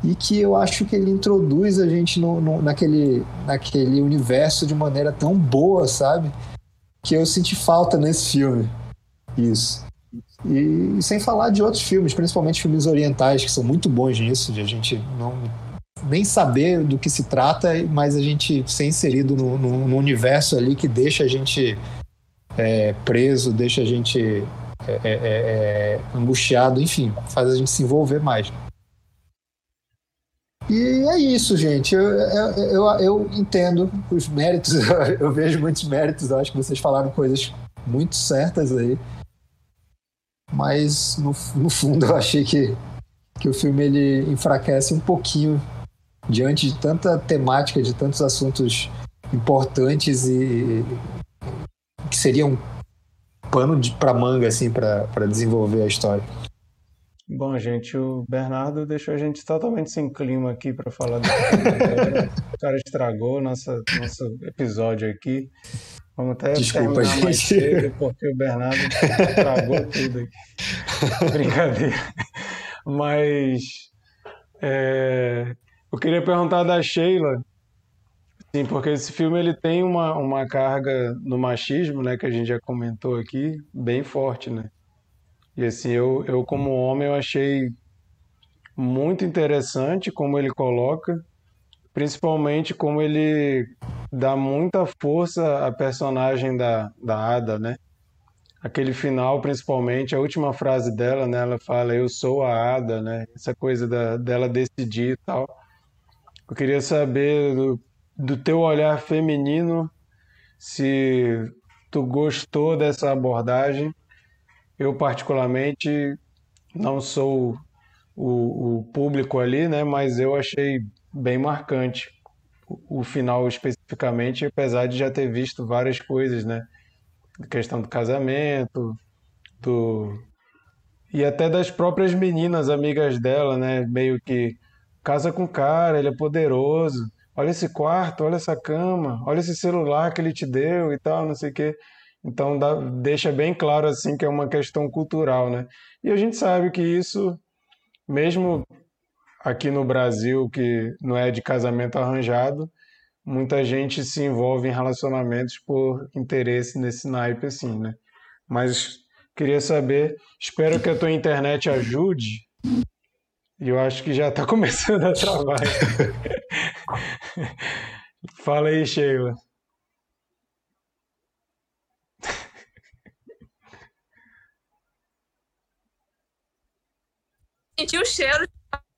e que eu acho que ele introduz a gente no, no, naquele, naquele universo de maneira tão boa, sabe? Que eu senti falta nesse filme. Isso. E, sem falar de outros filmes, principalmente filmes orientais, que são muito bons nisso, de a gente não nem saber do que se trata, mas a gente ser inserido no, no, no universo ali que deixa a gente é, preso, deixa a gente é, é, é, é angustiado, enfim, faz a gente se envolver mais. E é isso, gente. Eu, eu, eu entendo os méritos, eu vejo muitos méritos, eu acho que vocês falaram coisas muito certas aí. Mas no, no fundo eu achei que, que o filme ele enfraquece um pouquinho diante de tanta temática, de tantos assuntos importantes e que seriam um pano pra manga assim para desenvolver a história. Bom, gente, o Bernardo deixou a gente totalmente sem clima aqui para falar do filme. o cara estragou nossa, nosso episódio aqui. Vamos até Desculpa, gente. cedo, porque o Bernardo estragou tudo aqui. Brincadeira. Mas é, eu queria perguntar da Sheila, sim, porque esse filme ele tem uma, uma carga no machismo, né, que a gente já comentou aqui, bem forte, né? E assim, eu, eu como homem, eu achei muito interessante como ele coloca, principalmente como ele dá muita força à personagem da, da Ada, né? Aquele final, principalmente, a última frase dela, né? Ela fala, eu sou a Ada, né? Essa coisa da, dela decidir e tal. Eu queria saber do, do teu olhar feminino, se tu gostou dessa abordagem eu, particularmente, não sou o, o público ali, né? Mas eu achei bem marcante o, final especificamente, apesar de já ter visto várias coisas, né? A questão do casamento, do e até das próprias meninas amigas dela, né? Meio que casa com o cara, ele é poderoso. Olha esse quarto, olha essa cama, olha esse celular que ele te deu e tal, não sei o quê. Então dá, deixa bem claro assim que é uma questão cultural, né? E a gente sabe que isso, mesmo aqui no Brasil, que não é de casamento arranjado, muita gente se envolve em relacionamentos por interesse nesse naipe assim, né? Mas queria saber, espero que a tua internet ajude. E eu acho que já está começando a travar. Fala aí, Sheila. sentir o cheiro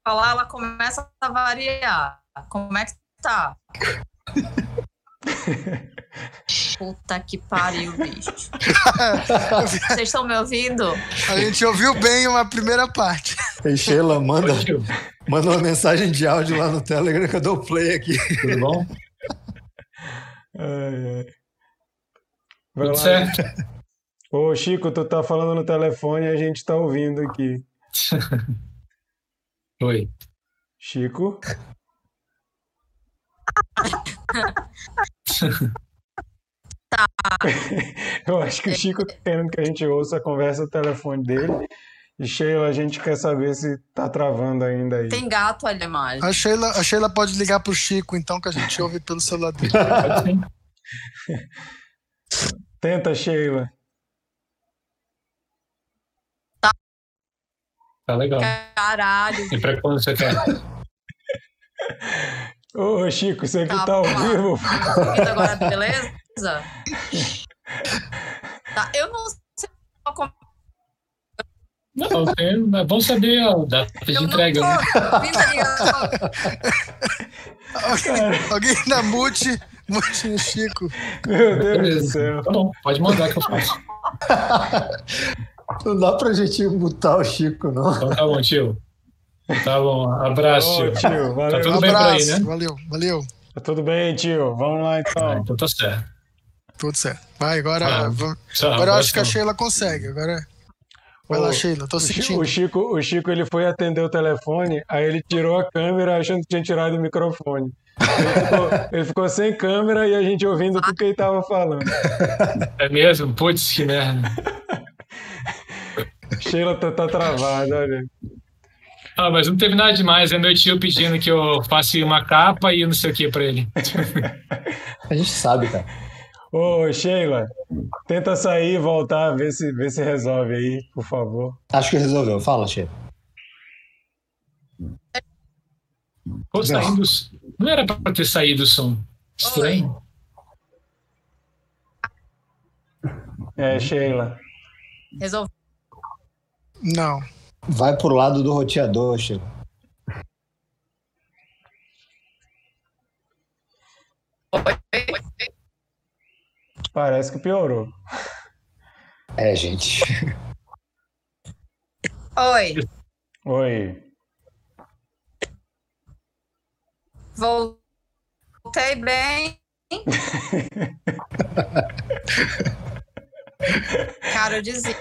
falar, ela começa a variar. Como é que tá? Puta que pariu, bicho. Vocês estão me ouvindo? A gente ouviu bem uma primeira parte. Ei, Sheila, manda, manda uma mensagem de áudio lá no Telegram que eu dou play aqui. Tudo bom? Ai, ai. Vai Tudo lá. certo? Ô, Chico, tu tá falando no telefone e a gente tá ouvindo aqui. Oi. Chico? Tá. Eu acho que o Chico tá querendo que a gente ouça a conversa do telefone dele. E Sheila, a gente quer saber se tá travando ainda aí. Tem gato ali, mais. A Sheila, a Sheila pode ligar pro Chico, então, que a gente ouve pelo celular dele. Tenta, Sheila. Tá legal. Caralho. E pra quando você quer? Ô, Chico, você que Tá, tá ao lá. vivo. Tá agora, beleza? Tá, eu não sei como Não, tem- é bom saber a data de eu entrega, não né? tô ligação. Alguém, alguém na mute, mute no Chico. Meu Deus do Beleza. céu. Tá bom, pode mandar que eu faço. Não dá pra gente mutar o Chico, não. Então tá bom, tio. Tá bom, abraço, Ô, tio. tio, valeu. Tá tudo bem por aí, abraço, né? valeu, valeu. Tá tudo bem, tio? Vamos lá Ah, então. então tá certo. Tudo certo. Vai, agora. Ah, vamos- Tchau, agora eu acho que a abração. Sheila consegue. Agora. Vai lá, Sheila, tô O Chico, sentindo. o Chico, o Chico, ele foi atender o telefone, aí ele tirou a câmera achando que tinha tirado o microfone. Ele ficou, ele ficou sem câmera e a gente ouvindo tudo que ele tava falando. É mesmo? Putz, que merda. Sheila tá, tá travada, olha. Ah, mas não teve nada demais. É meu tio pedindo que eu faça uma capa e não sei o que pra ele. A gente sabe, cara. Ô, Sheila, tenta sair e voltar, ver se, ver se resolve aí, por favor. Acho que resolveu. Fala, Chico. Pô, saindo. Não era pra ter saído o som. Estranho. É, Sheila. Resolvi. Não. Vai pro lado do roteador, Chico. Parece que piorou. É, gente. Oi, Oi. voltei bem. Cara, eu dizia.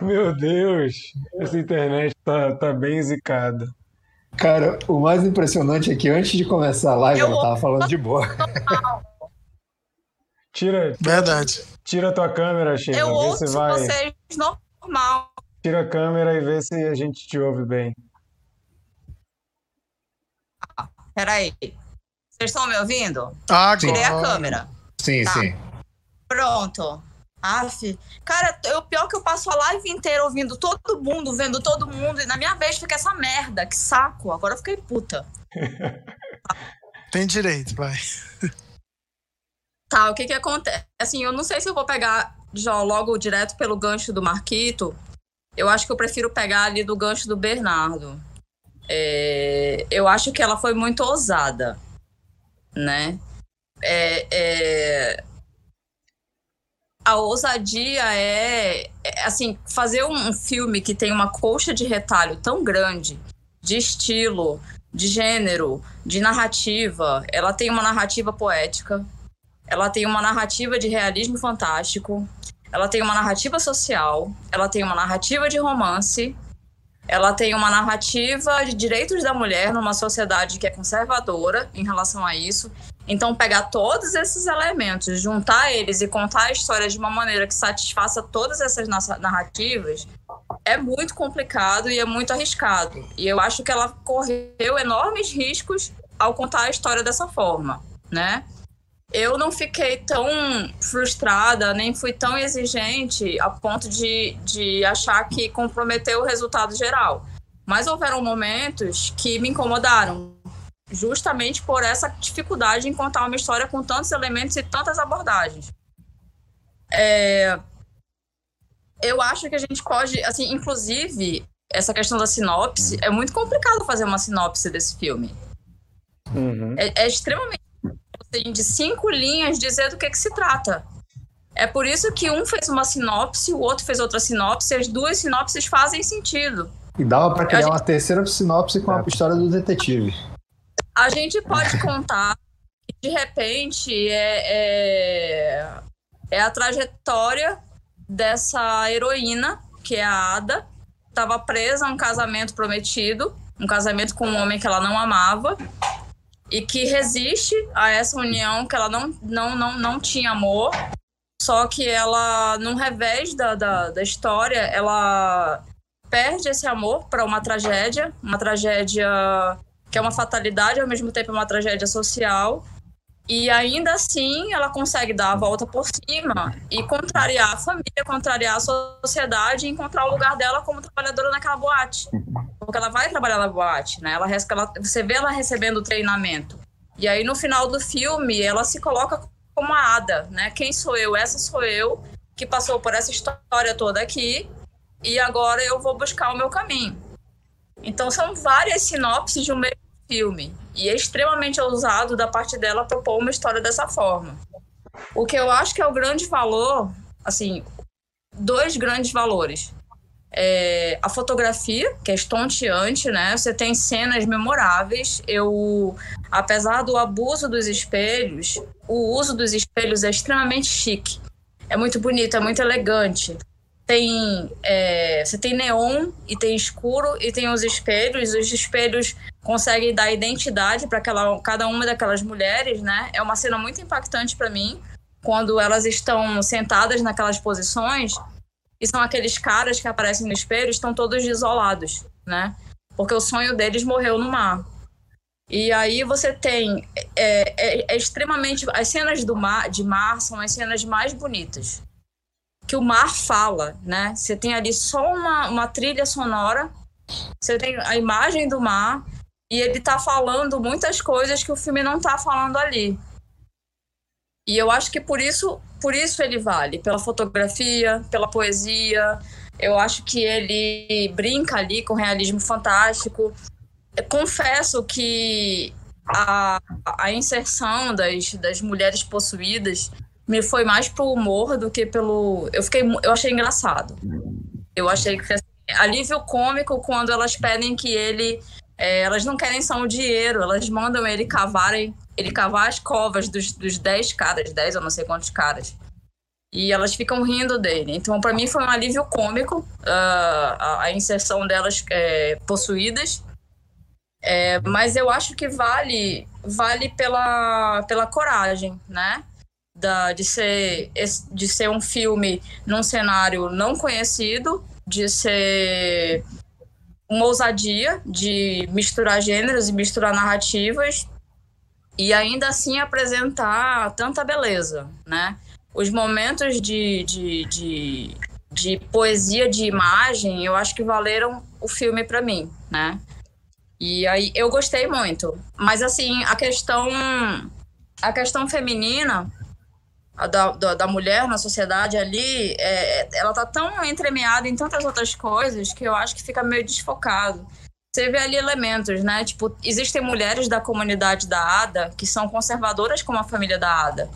Meu Deus, essa internet tá, tá bem zicada. Cara, o mais impressionante é que antes de começar a live, Eu ela tava falando de boa. Tira, Verdade. tira tua câmera, Sheila, Eu vê ouço se vai. vocês normal. Tira a câmera e vê se a gente te ouve bem. Peraí. Vocês estão me ouvindo? Ah, Tirei a câmera. Sim, Tá. sim. Pronto. Aff. Cara, eu- o pior é que eu passo a live inteira ouvindo todo mundo, vendo todo mundo, e na minha vez fica essa merda. Que saco. Agora eu fiquei puta. Tem direito, vai. Tá, o que que acontece? Assim, eu não sei se eu vou pegar já logo direto pelo gancho do Marquito. Eu acho que eu prefiro pegar ali do gancho do Bernardo. É, eu acho que ela foi muito ousada, né? É, é, a ousadia é, é, assim, fazer um filme que tem uma colcha de retalho tão grande, de estilo, de gênero, de narrativa. Ela tem uma narrativa poética, ela tem uma narrativa de realismo fantástico, ela tem uma narrativa social, ela tem uma narrativa de romance, ela tem uma narrativa de direitos da mulher numa sociedade que é conservadora em relação a isso. Então, pegar todos esses elementos, juntar eles e contar a história de uma maneira que satisfaça todas essas narrativas é muito complicado e é muito arriscado. E eu acho que ela correu enormes riscos ao contar a história dessa forma, né? Eu não fiquei tão frustrada, nem fui tão exigente a ponto de, de achar que comprometeu o resultado geral. Mas houveram momentos que me incomodaram, justamente por essa dificuldade em contar uma história com tantos elementos e tantas abordagens. É, eu acho que a gente pode, assim, inclusive, essa questão da sinopse, é muito complicado fazer uma sinopse desse filme. Uhum. É, é extremamente assim, de cinco linhas dizer do que, que se trata. É por isso que um fez uma sinopse, o outro fez outra sinopse, e as duas sinopses fazem sentido. E dava pra criar gente- uma terceira sinopse com a história do detetive. A gente pode contar que, de repente, é, é, é a trajetória dessa heroína, que é a Ada, estava presa a um casamento prometido, um casamento com um homem que ela não amava, e que resiste a essa união, que ela não, não, não, não tinha amor, só que ela, num revés da, da, da história, ela perde esse amor para uma tragédia, uma tragédia que é uma fatalidade, ao mesmo tempo é uma tragédia social. E ainda assim ela consegue dar a volta por cima e contrariar a família, contrariar a sociedade e encontrar o lugar dela como trabalhadora naquela boate. Porque ela vai trabalhar na boate, né? Ela, ela, você vê ela recebendo treinamento. E aí no final do filme ela se coloca como a Ada, né? Quem sou eu? Essa sou eu que passou por essa história toda aqui e agora eu vou buscar o meu caminho. Então são várias sinopses de um mesmo filme e é extremamente ousado da parte dela propor uma história dessa forma. O que eu acho que é o grande valor, assim, dois grandes valores. É a fotografia, que é estonteante, né? Você tem cenas memoráveis. Eu, apesar do abuso dos espelhos, o uso dos espelhos é extremamente chique. É muito bonito, é muito elegante tem é, você tem neon e tem escuro e tem os espelhos. Os espelhos conseguem dar identidade para cada uma daquelas mulheres né? É uma cena muito impactante para mim quando elas estão sentadas naquelas posições e são aqueles caras que aparecem no espelho estão todos isolados né? Porque o sonho deles morreu no mar. E aí você tem é, é, é extremamente as cenas do mar de mar são as cenas mais bonitas que o mar fala, né? Você tem ali só uma, uma trilha sonora, você tem a imagem do mar e ele tá falando muitas coisas que o filme não tá falando ali. E eu acho que por isso, por isso ele vale, pela fotografia, pela poesia. Eu acho que ele brinca ali com realismo fantástico. Eu confesso que a, a inserção das, das mulheres possuídas me foi mais pro humor do que pelo. Eu fiquei. Eu achei engraçado. Eu achei que assim, alívio cômico quando elas pedem que ele. É, elas não querem só o dinheiro, elas mandam ele cavarem, ele cavar as covas dos, dos 10 caras, 10 eu não sei quantos caras. E elas ficam rindo dele. Então, para mim, foi um alívio cômico uh, a, a, inserção delas é, possuídas. É, mas eu acho que vale vale pela, pela coragem, né? Da, de, ser, de ser um filme num cenário não conhecido, de ser uma ousadia de misturar gêneros e misturar narrativas e ainda assim apresentar tanta beleza, né? Os momentos de, de, de, de poesia de imagem, eu acho que valeram o filme para mim, né? E aí eu gostei muito. Mas assim, a questão a questão feminina, da, da, da, mulher na sociedade ali, é, ela tá tão entremeada em tantas outras coisas que eu acho que fica meio desfocado. Você vê ali elementos, né? Tipo, existem mulheres da comunidade da ADA que são conservadoras como a família da ADA.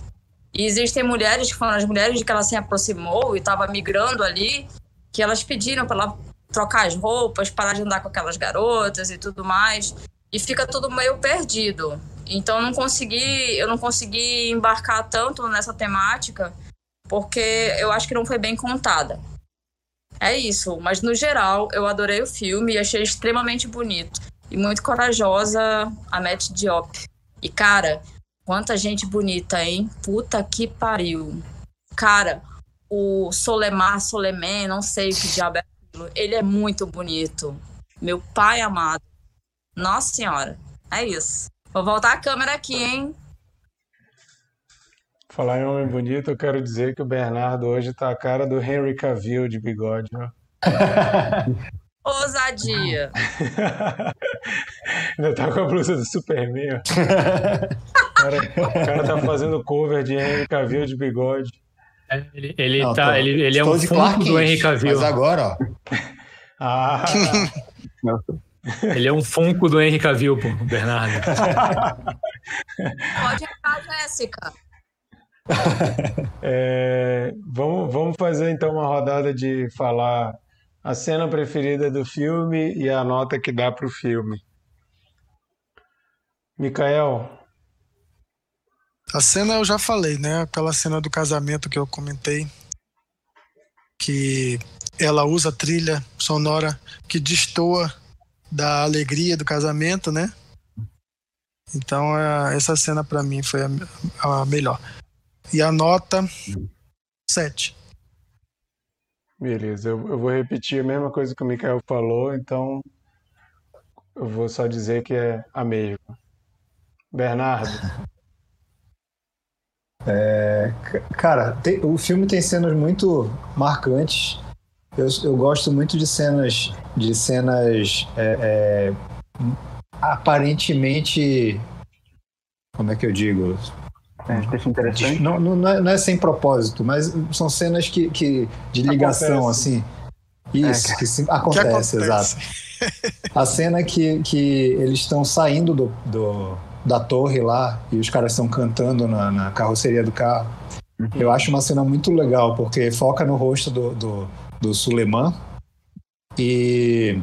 E existem mulheres que foram as mulheres de que ela se aproximou e estava migrando ali, que elas pediram para ela trocar as roupas, parar de andar com aquelas garotas e tudo mais. E fica tudo meio perdido. Então não consegui, eu não consegui embarcar tanto nessa temática porque eu acho que não foi bem contada. É isso, mas no geral eu adorei o filme e achei extremamente bonito e muito corajosa a Matt Diop. E cara, quanta gente bonita, hein? Puta que pariu. Cara, o Solemar Soleman, não sei o que diabo é aquilo, ele é muito bonito. Meu pai amado. Nossa senhora, é isso. Vou voltar a câmera aqui, hein? Falar em homem bonito, eu quero dizer que o Bernardo hoje tá a cara do Henry Cavill de bigode, ó. Ousadia. Ainda tá com a blusa do Superman, ó. O cara, o cara tá fazendo cover de Henry Cavill de bigode. É, ele, ele, Não, tá, tô, ele, ele é um fundo do Henry Cavill. Mas agora, ó. ah. Ele é um funko do Henry Cavill, pô, Bernardo. Pode entrar, Jéssica. É, vamos, vamos fazer então uma rodada de falar a cena preferida do filme e a nota que dá para o filme. Mikael. A cena eu já falei, né? Aquela cena do casamento que eu comentei. Que ela usa trilha sonora que destoa da alegria do casamento, né? Então é, essa cena para mim foi a, a, melhor. E a nota 7. Beleza, eu, eu, vou repetir a mesma coisa que o Mikael falou, então eu vou só dizer que é a mesma. Bernardo. É, cara, tem, o filme tem cenas muito marcantes. Eu, eu gosto muito de cenas de cenas é, é, aparentemente como é que eu digo é, interessante. Não, não, é, não, é, sem propósito, mas são cenas que, que de ligação, acontece. assim. Isso, é, que, se, acontece, acontece, exato. A cena que, que eles estão saindo do, do, da torre lá e os caras estão cantando na, na carroceria do carro. Uhum. Eu acho uma cena muito legal, porque foca no rosto do, do, do Suleiman e,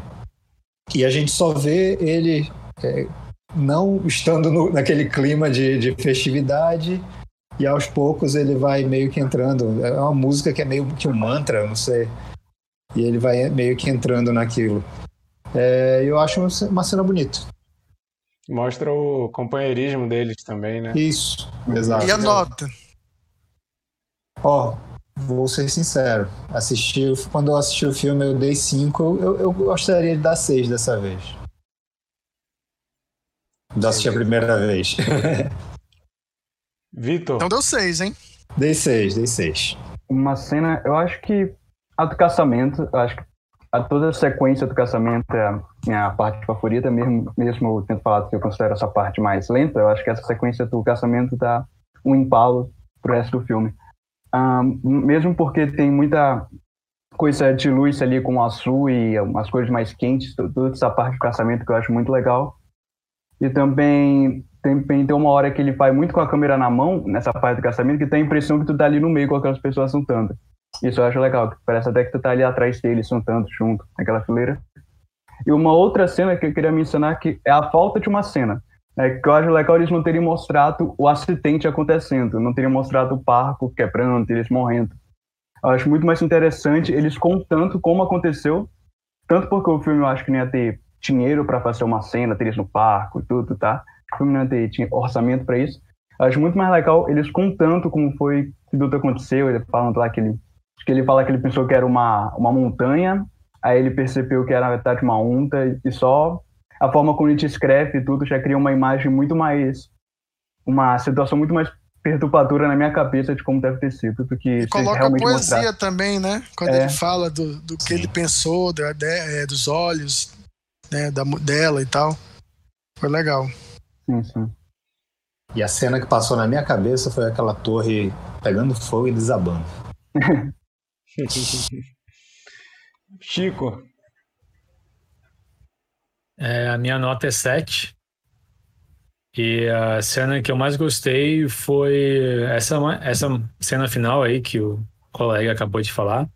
e a gente só vê ele é, não estando no, naquele clima de, de festividade e aos poucos ele vai meio que entrando. É uma música que é meio que um mantra, não sei. E ele vai meio que entrando naquilo. É, eu acho uma cena bonita. Mostra o companheirismo deles também, né? Isso, exato. E a nota? Ó, vou ser sincero. Assisti, quando eu assisti o filme, eu dei 5. Eu, eu gostaria de dar 6 dessa vez. Da assistir a primeira vez. Vitor. Então deu 6, hein? Dei 6, dei 6. Uma cena, eu acho que a do casamento, eu acho que a toda a sequência do casamento é a minha parte favorita, mesmo, mesmo eu tendo falado que eu considero essa parte mais lenta, eu acho que essa sequência do casamento dá um embalo pro resto do filme. Mesmo porque tem muita coisa de luz ali com azul e umas cores mais quentes, toda essa parte do casamento que eu acho muito legal. E também tem, tem uma hora que ele vai muito com a câmera na mão, nessa parte do casamento, que tem a impressão que tu tá ali no meio com aquelas pessoas juntando. Isso eu acho legal, parece até que tu tá ali atrás deles, sentando junto, naquela fileira. E uma outra cena que eu queria mencionar que é a falta de uma cena. É que eu acho legal eles não terem mostrado o acidente acontecendo, não terem mostrado o parco quebrando, eles morrendo. Eu acho muito mais interessante eles contando como aconteceu, tanto porque o filme eu acho que não ia ter dinheiro para fazer uma cena, ter eles no parque e tudo, tá? O filme não ia ter tinha orçamento para isso. Eu acho muito mais legal eles contando como foi que tudo aconteceu, ele falando lá que ele que ele fala que ele pensou que era uma, uma montanha, aí ele percebeu que era na verdade uma onda, e só a forma como ele escreve tudo já cria uma imagem muito mais. uma situação muito mais perturbadora na minha cabeça de como deve ter sido do que e coloca poesia mostrar. também né quando é. ele fala do, do que Sim. ele pensou do, de, é, dos olhos né da, dela e tal foi legal sim, sim. e a cena que passou na minha cabeça foi aquela torre pegando fogo e desabando Chico. É, a minha nota é 7. E a cena que eu mais gostei foi essa, essa cena final aí que o colega acabou de falar,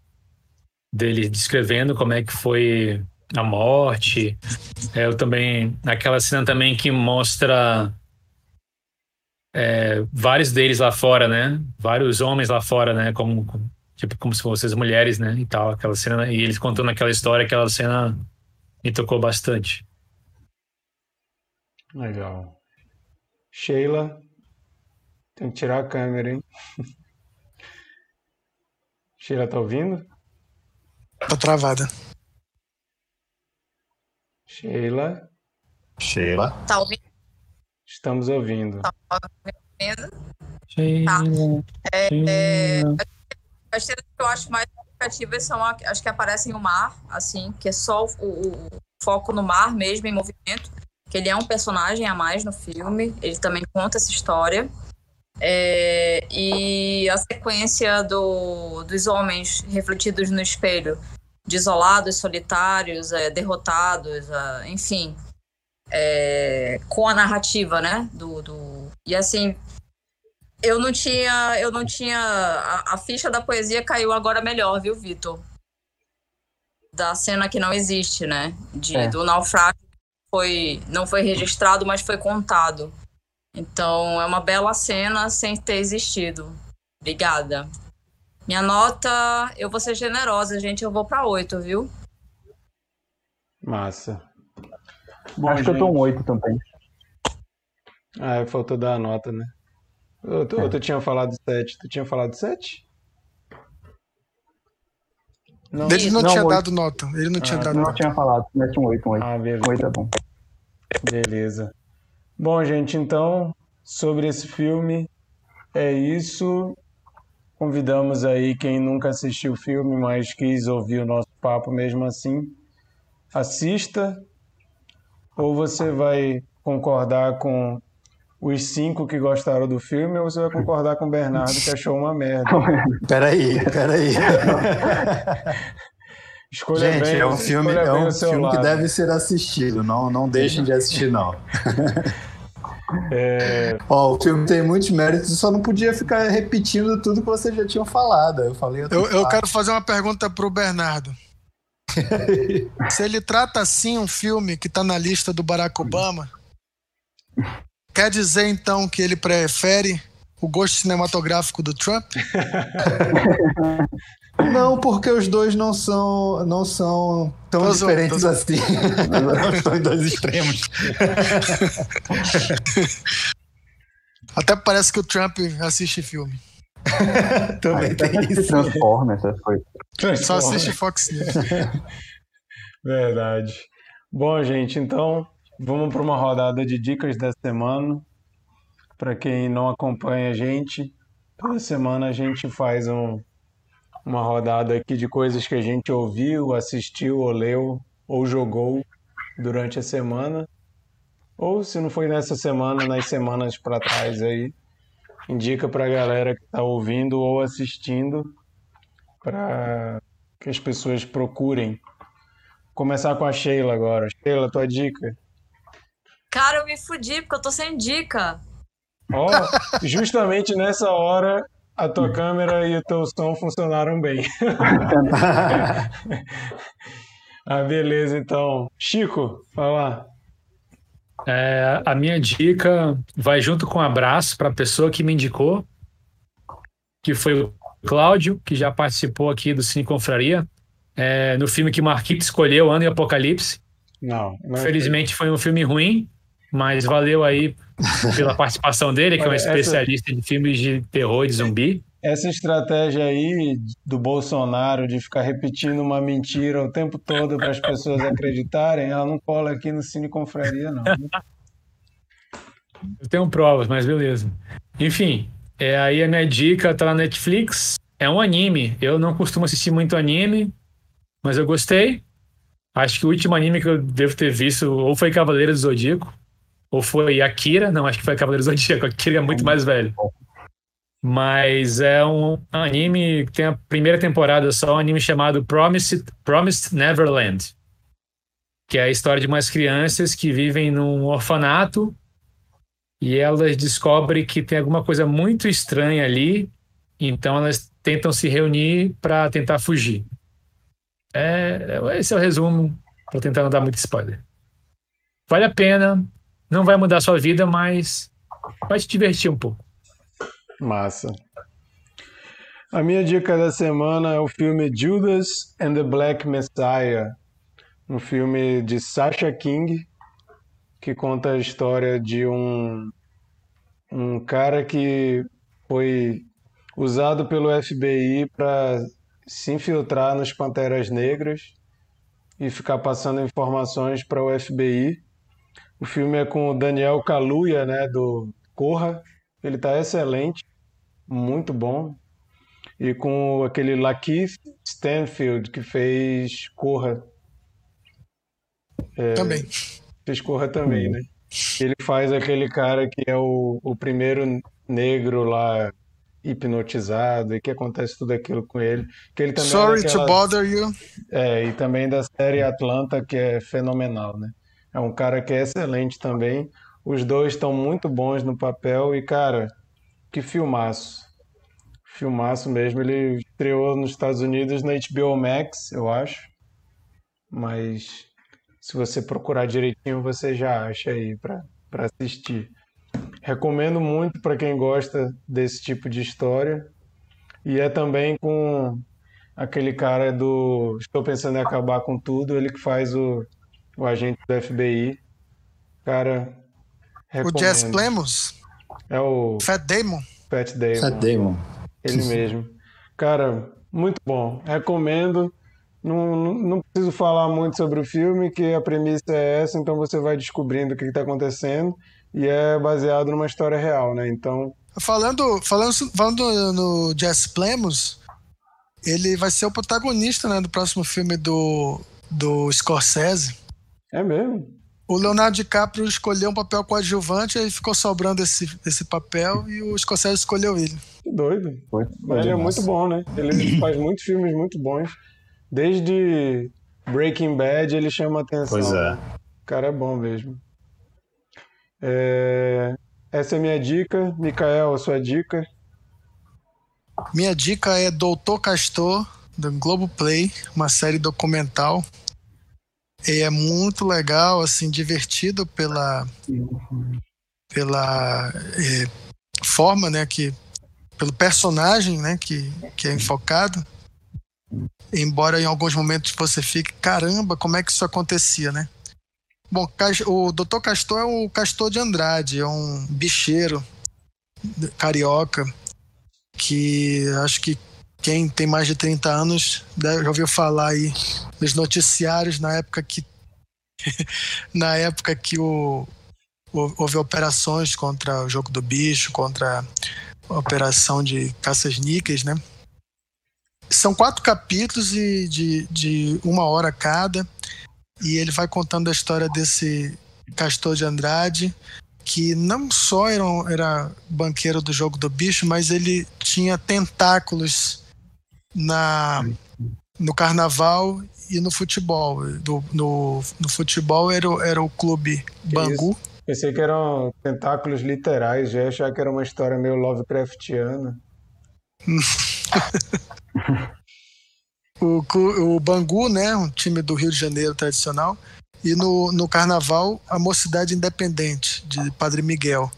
dele descrevendo como é que foi a morte. É, eu também. Aquela cena também que mostra é, vários deles lá fora, né? Vários homens lá fora, né? Como, tipo, como se fossem as mulheres, né? E tal, aquela cena, e eles contando aquela história, aquela cena me tocou bastante. Legal. Sheila, tem que tirar a câmera, hein? Sheila, tá ouvindo? Tá travada. Sheila. Sheila. Tá ouvindo? Estamos ouvindo. Tá ouvindo? Sheila. Tá. É, é, as cenas que eu acho mais significativas são as que aparecem no mar, assim, que é só o, o, foco no mar mesmo, em movimento. Que ele é um personagem a mais no filme, ele também conta essa história. É, e a sequência do, dos homens refletidos no espelho, desolados, solitários, é, derrotados, é, enfim, é, com a narrativa, né? Do, do, e assim, eu não tinha, eu não tinha. A, a, ficha da poesia caiu agora melhor, viu, Vitor? Da cena que não existe, né? De, é. Do naufrágio foi, não foi registrado, mas foi contado. Então é uma bela cena sem ter existido. Obrigada. Minha nota, eu vou ser generosa, gente. Eu vou para oito, viu? Massa. Bom, Acho gente... que eu tô um oito também. Ah, faltou dar a nota, né? Ou tu, ou tu tinha falado 7? Tu tinha falado 7? Não. Ele não, Não, tinha oito. dado nota. Ele não tinha Ah, dado Não nota. tinha falado, mete um 8, um 8. Ah, beleza. Um 8 é bom. Beleza. Bom, gente, então, sobre esse filme, é isso. Convidamos aí quem nunca assistiu o filme, mas quis ouvir o nosso papo mesmo assim, assista. Ou você vai concordar com os cinco que gostaram do filme, ou você vai concordar com o Bernardo que achou uma merda. Peraí, peraí. Escolha Gente, bem, é um filme, é um filme que deve ser assistido. Não, não deixem de assistir, não. É, Ó, o filme tem muitos méritos, só não podia ficar repetindo tudo que vocês já tinham falado. Eu falei Eu, eu quero fazer uma pergunta pro Bernardo. Se ele trata assim um filme que tá na lista do Barack Obama, quer dizer então que ele prefere o gosto cinematográfico do Trump? Não, porque os dois não são, não são tão Tô zoando, diferentes tô assim. não estão em dois extremos. Até parece que o Trump assiste filme. Também tem isso. Transforma essas coisas. Só assiste Fox News. Verdade. Bom, gente, então vamos para uma rodada de dicas da semana. Para quem não acompanha a gente, toda semana a gente faz um, uma rodada aqui de coisas que a gente ouviu, assistiu, ou leu, ou jogou durante a semana. Ou se não foi nessa semana, nas semanas para trás aí. Indica para a galera que está ouvindo ou assistindo para que as pessoas procurem Começar com a Sheila agora. Sheila, tua dica. Cara, eu me fudi porque eu tô sem dica. Ó, justamente nessa hora a tua câmera e o teu som funcionaram bem. ah, beleza, então. Chico, fala. É, a minha dica vai junto com um abraço para a pessoa que me indicou, que foi o Cláudio, que já participou aqui do Cine Confraria, é, no filme que o Marquito escolheu, Ano e Apocalipse. Não, não é Infelizmente foi um filme ruim, mas valeu aí pela participação dele, que é um Olha, essa- especialista de filmes de terror e de zumbi. Essa estratégia aí do Bolsonaro de ficar repetindo uma mentira o tempo todo para as pessoas acreditarem, ela não cola aqui no Cine Confraria, não. Eu tenho provas, mas beleza. Enfim, é, aí a minha dica tá na Netflix. É um anime. Eu não costumo assistir muito anime, mas eu gostei. Acho que o último anime que eu devo ter visto ou foi Cavaleiro do Zodíaco, ou foi Akira. Não, acho que foi Cavaleiro do Zodíaco. Akira é muito mais velho. Mas é um anime que tem a primeira temporada só, um anime chamado Promised, Promised Neverland. Que é a história de umas crianças que vivem num orfanato e elas descobrem que tem alguma coisa muito estranha ali, então elas tentam se reunir para tentar fugir. É, esse é o resumo, para tentar não dar muito spoiler. Vale a pena, não vai mudar a sua vida, mas vai te divertir um pouco. Massa. A minha dica da semana é o filme Judas and the Black Messiah, um filme de Sasha King, que conta a história de um, um cara que foi usado pelo FBI para se infiltrar nos Panteras Negras e ficar passando informações para o FBI. O filme é com o Daniel Kaluuya, né, do Corra. Ele está excelente, muito bom. E com aquele Lakeith Stanfield que fez Corra. É, Também. Fez Corra também, né? Ele faz aquele cara que é o, o primeiro negro lá hipnotizado e que acontece tudo aquilo com ele. Que ele também é Sorry to daquela- bother you. é, e também da série Atlanta, que é fenomenal, né? É um cara que é excelente também. Os dois estão muito bons no papel e, cara, que filmaço. Filmaço mesmo. Ele estreou nos Estados Unidos na HBO Max, eu acho. Mas se você procurar direitinho, você já acha aí para assistir. Recomendo muito para quem gosta desse tipo de história. E é também com aquele cara do Estou Pensando em Acabar com Tudo, ele que faz o, o agente do FBI. Cara, Recomendo. O Jess Plemons, É o Fat Damon. Pat Damon. Fat Damon. Ele mesmo. Cara, muito bom. Recomendo. Não, não, não preciso falar muito sobre o filme, que a premissa é essa, então você vai descobrindo o que está acontecendo. E é baseado numa história real, né? Então, Falando, falando, falando no Jess Plemons, ele vai ser o protagonista né, do próximo filme do, do Scorsese. É mesmo. O Leonardo DiCaprio escolheu um papel coadjuvante, aí ficou sobrando esse, esse papel e o Scorsese escolheu ele. Que doido. Foi. Mas ele é muito bom, né? Ele faz muitos filmes muito bons. Desde Breaking Bad ele chama atenção. Pois é. O cara é bom mesmo. É, Essa é a minha dica. Mikael, a sua dica. Minha dica é Doutor Castor, do Globoplay, uma série documental. E é muito legal, assim, divertido pela, pela eh, forma, né, que pelo personagem, né, que, que é enfocado. Embora em alguns momentos você fique, caramba, como é que isso acontecia, né? Bom, o Dr. Castor é o Castor de Andrade, é um bicheiro carioca que acho que quem tem mais de 30 anos já ouviu falar aí nos noticiários na época que na época que o, hou- houve operações contra o jogo do bicho, contra a operação de caças níqueis, né? São quatro capítulos e de, de uma hora cada e ele vai contando a história desse Castor de Andrade que não só era, era banqueiro do jogo do bicho, mas ele tinha tentáculos na no carnaval e no futebol. Do- no, no futebol era, o- era o clube Bangu. Pensei que eram tentáculos literais, já achar que era uma história meio Lovecraftiana. O, o Bangu, né, um time do Rio de Janeiro tradicional, e no, no Carnaval a Mocidade Independente de Padre Miguel.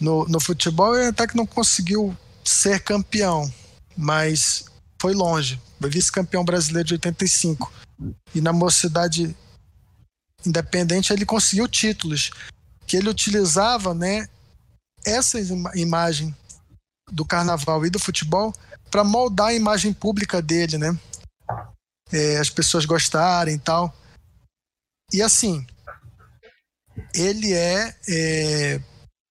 No, no futebol ele até que não conseguiu ser campeão, mas foi longe. Foi vice-campeão brasileiro de 85. E na Mocidade Independente ele conseguiu títulos que ele utilizava, né, essa ima- imagem do Carnaval e do futebol para moldar a imagem pública dele, né? é, as pessoas gostarem e tal. E assim, ele é, é,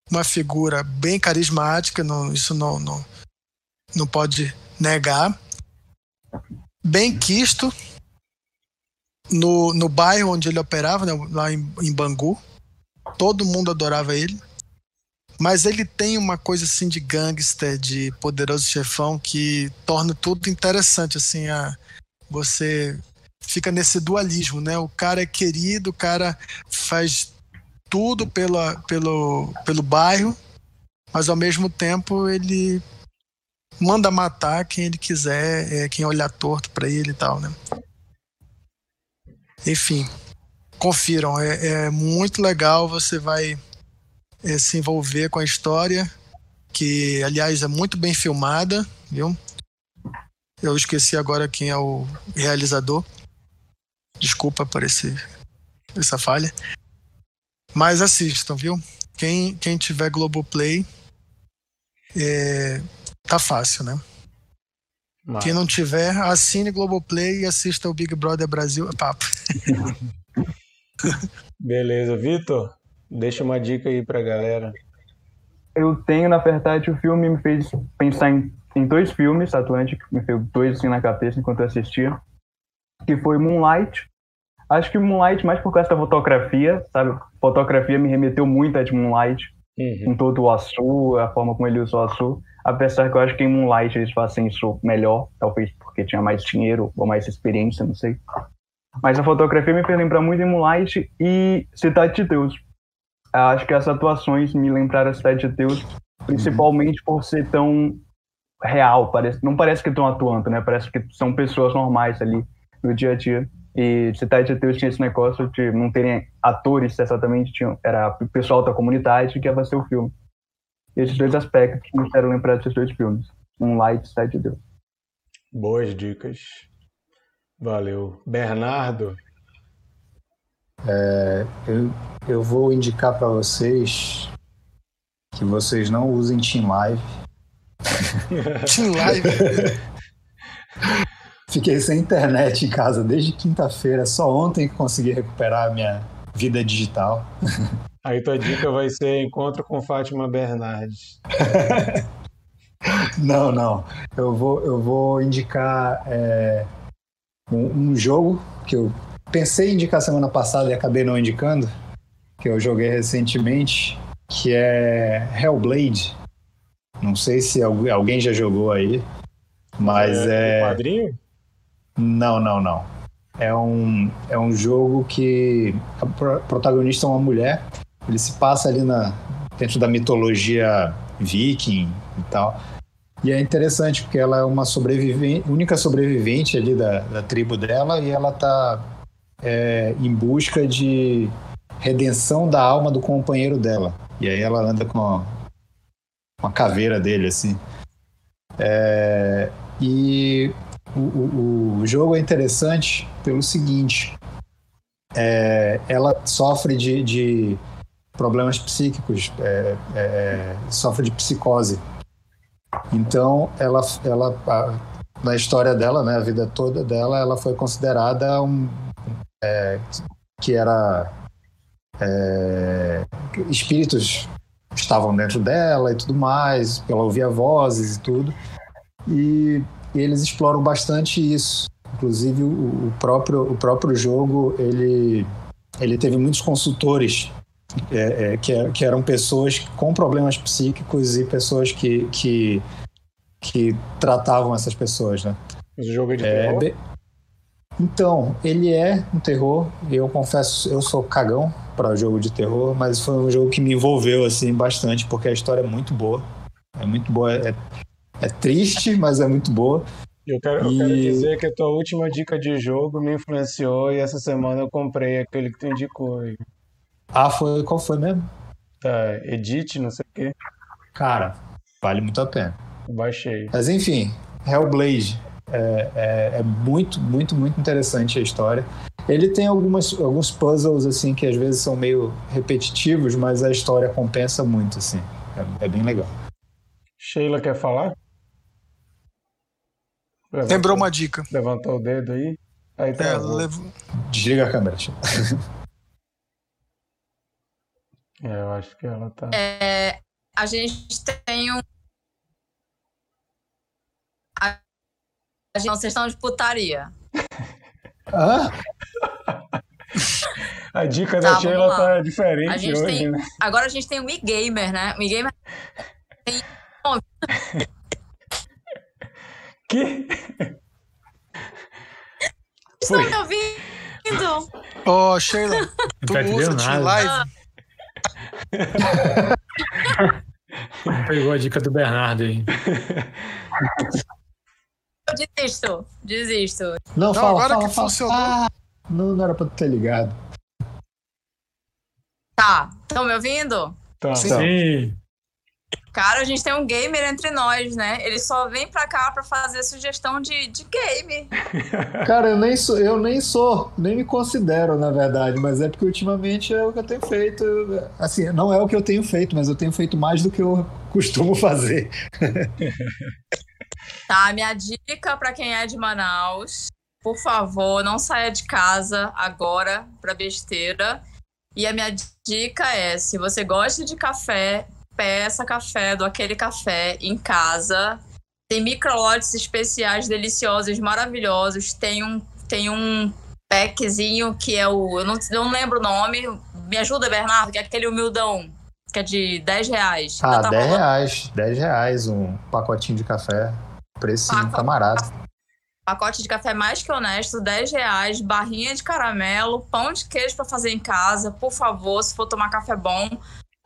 uma figura bem carismática, não, isso não, não, não pode negar. Bem quisto no, no bairro onde ele operava, né, lá em, em Bangu. Todo mundo adorava ele. Mas ele tem uma coisa assim de gangster, de poderoso chefão, que torna tudo interessante, assim, a, você fica nesse dualismo, né? O cara é querido, o cara faz tudo pela, pelo, pelo bairro, mas ao mesmo tempo ele manda matar quem ele quiser, é, quem olhar torto pra ele e tal, né? Enfim, confiram, é, é muito legal, você vai é, se envolver com a história, que aliás é muito bem filmada, viu? Eu esqueci agora quem é o realizador. Desculpa por esse, essa falha. Mas assistam, viu? Quem, quem tiver Globoplay, é, tá fácil, né? Mas- Quem não tiver, assine Globoplay e assista o Big Brother Brasil. É papo. Beleza, Vitor, deixa uma dica aí pra galera. Eu tenho, na verdade, o filme me fez pensar em, em dois filmes, Atlantic, me fez dois assim na cabeça enquanto eu assistia, que foi Moonlight. Acho que Moonlight mais por causa da fotografia, sabe? Fotografia me remeteu muito a de Moonlight, Uhum. com todo o azul, a forma como ele usou o azul. Apesar que eu acho que em Moonlight eles fazem isso melhor, talvez porque tinha mais dinheiro ou mais experiência, não sei. Mas a fotografia me fez lembrar muito de Moonlight e Cidade de Deus. Acho que as atuações me lembraram a Cidade de Deus, principalmente por ser tão real. Parece, não parece que estão atuando, né? Parece que são pessoas normais ali no dia a dia. E Cidade de Deus tinha esse negócio de não terem atores exatamente, tinham, era o pessoal da comunidade que ia fazer o filme. Esses dois aspectos me fizeram lembrar desses dois filmes. Moonlight e Cidade de Deus. Boas dicas. Valeu. Bernardo, Eu, eu vou indicar para vocês que vocês não usem Team Live. Team Live. Fiquei sem internet em casa desde quinta-feira, só ontem que consegui recuperar a minha vida digital. Aí tua dica vai ser encontro com Fátima Bernardes. não, não. Eu vou, eu vou indicar é, um, um, jogo que eu pensei em indicar semana passada e acabei não indicando, que eu joguei recentemente, que é Hellblade. Não sei se alguém já jogou aí, mas é. é... quadrinho? Não, não, não. É um, é um jogo que a protagonista é uma mulher. Ele se passa ali na, dentro da mitologia viking e tal. E é interessante porque ela é uma sobrevivente, única sobrevivente ali da, da tribo dela e ela tá é, em busca de redenção da alma do companheiro dela. E aí ela anda com a, com a caveira dele, assim. É, e o, o, jogo é interessante pelo seguinte: é, ela sofre de, de problemas psíquicos, é, é, sofre de psicose. Então, ela, ela a, na história dela, né, a vida toda dela, ela foi considerada um é, que era é, espíritos estavam dentro dela e tudo mais, ela ouvia vozes e tudo. E eles exploram bastante isso. Inclusive o, próprio, o próprio jogo ele, ele teve muitos consultores é, é, que, que, eram pessoas com problemas psíquicos e pessoas que, que, que tratavam essas pessoas, né? O jogo é de é, terror? Então, ele é um terror. Eu confesso, eu sou cagão para jogo de terror, mas foi um jogo que me envolveu assim bastante porque a história é muito boa. É muito boa, é, é triste, mas é muito boa. Eu quero, e... eu quero dizer que a tua última dica de jogo me influenciou e essa semana eu comprei aquele que tu indicou. Ah, foi qual foi mesmo? Tá, Edit, não sei o quê. Cara, vale muito a pena. baixei. Mas enfim, Hellblade é, é, é, muito, muito, muito interessante a história. Ele tem algumas, alguns puzzles assim que às vezes são meio repetitivos, mas a história compensa muito, assim. É, é bem legal. Sheila quer falar? Levantou, Lembrou uma dica. Levantou o dedo aí. Aí tá. É, levo... Desliga a câmera. é, eu acho que ela tá. É, a gente tem um vocês estão de putaria. Hã? A dica tá, da Sheila tá diferente hoje, tem... né? Agora a gente tem o e-gamer, né? O e-gamer tem... que? Estão me ouvindo? Ô, oh, Sheila, tu usa de live? Pegou a dica do Bernardo aí. desisto, desisto. Não, não fala, agora fala, que fala. funcionou. Ah, não, não era pra ter ligado. Tá, estão me ouvindo? Tá. Sim. Cara, a gente tem um gamer entre nós, né? Ele só vem pra cá pra fazer sugestão de, de game. Cara, eu nem sou, eu nem sou, nem me considero, na verdade, mas é porque ultimamente é o que eu tenho feito. Assim, não é o que eu tenho feito, mas eu tenho feito mais do que eu costumo fazer. Tá, minha dica para quem é de Manaus, por favor, não saia de casa agora para besteira. E a minha dica é, se você gosta de café, peça café do aquele café em casa. Tem microlotes especiais deliciosos, maravilhosos. Tem um tem um packzinho que é o. Eu não, não lembro o nome. Me ajuda, Bernardo, que é aquele humildão, que é de 10 reais. Ah, tá 10 rolando. reais. 10 reais um pacotinho de café. Preço Pacote, camarada. Pacote de café mais que honesto, 10 reais, barrinha de caramelo, pão de queijo para fazer em casa. Por favor, se for tomar café bom,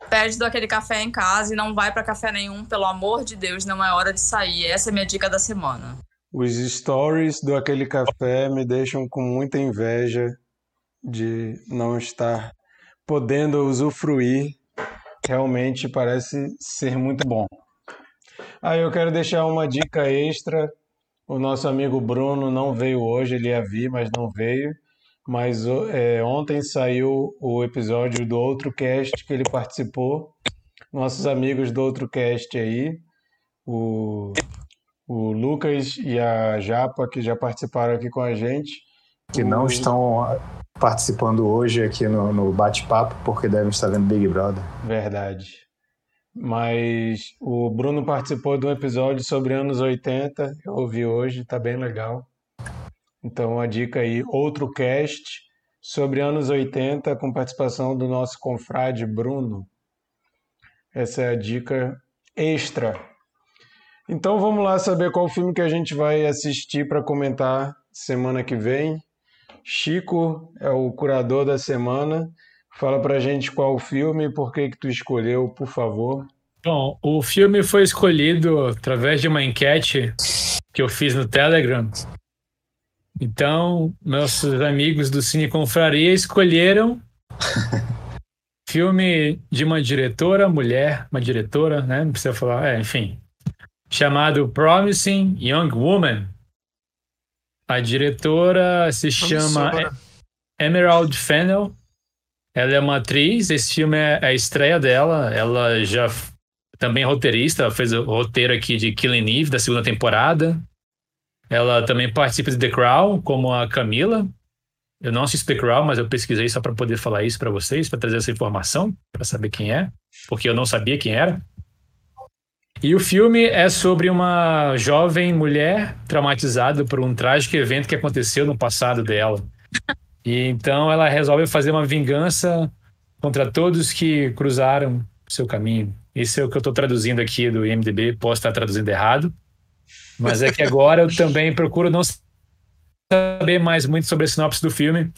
pede daquele café em casa e não vai para café nenhum, pelo amor de Deus, não é hora de sair. Essa é a minha dica da semana. Os stories do aquele café me deixam com muita inveja de não estar podendo usufruir. Realmente parece ser muito bom. Aí eu quero deixar uma dica extra. O nosso amigo Bruno não veio hoje, ele ia vir, mas não veio. Mas é, ontem saiu o episódio do outro cast que ele participou nossos amigos do outro cast aí, o, o Lucas e a Japa, que já participaram aqui com a gente. Que não estão participando hoje aqui no, no bate-papo, porque devem estar vendo Big Brother. Verdade. Mas o Bruno participou de um episódio sobre anos 80, eu ouvi hoje, tá bem legal. Então, a dica aí, outro cast sobre anos 80 com participação do nosso confrade Bruno. Essa é a dica extra. Então, vamos lá saber qual filme que a gente vai assistir para comentar semana que vem. Chico é o curador da semana. Fala pra gente qual filme e por que que tu escolheu, por favor. Bom, o filme foi escolhido através de uma enquete que eu fiz no Telegram. Então, meus amigos do Cine Confraria escolheram filme de uma diretora, mulher, uma diretora, né? Não precisa falar, é, enfim, chamado Promising Young Woman. A diretora se chama. Emerald Fennell. Ela é uma atriz, esse filme é a estreia dela. Ela já também é roteirista, ela fez o roteiro aqui de Killing Eve, da segunda temporada. Ela também participa de The Crown, como a Camila. Eu não assisto The Crown, mas eu pesquisei só para poder falar isso para vocês, para trazer essa informação, para saber quem é, porque eu não sabia quem era. E o filme é sobre uma jovem mulher traumatizada por um trágico evento que aconteceu no passado dela. E então ela resolve fazer uma vingança contra todos que cruzaram seu caminho. Isso é o que eu estou traduzindo aqui do IMDb, posso estar traduzindo errado. Mas é que agora eu também procuro não saber mais muito sobre a sinopse do filme.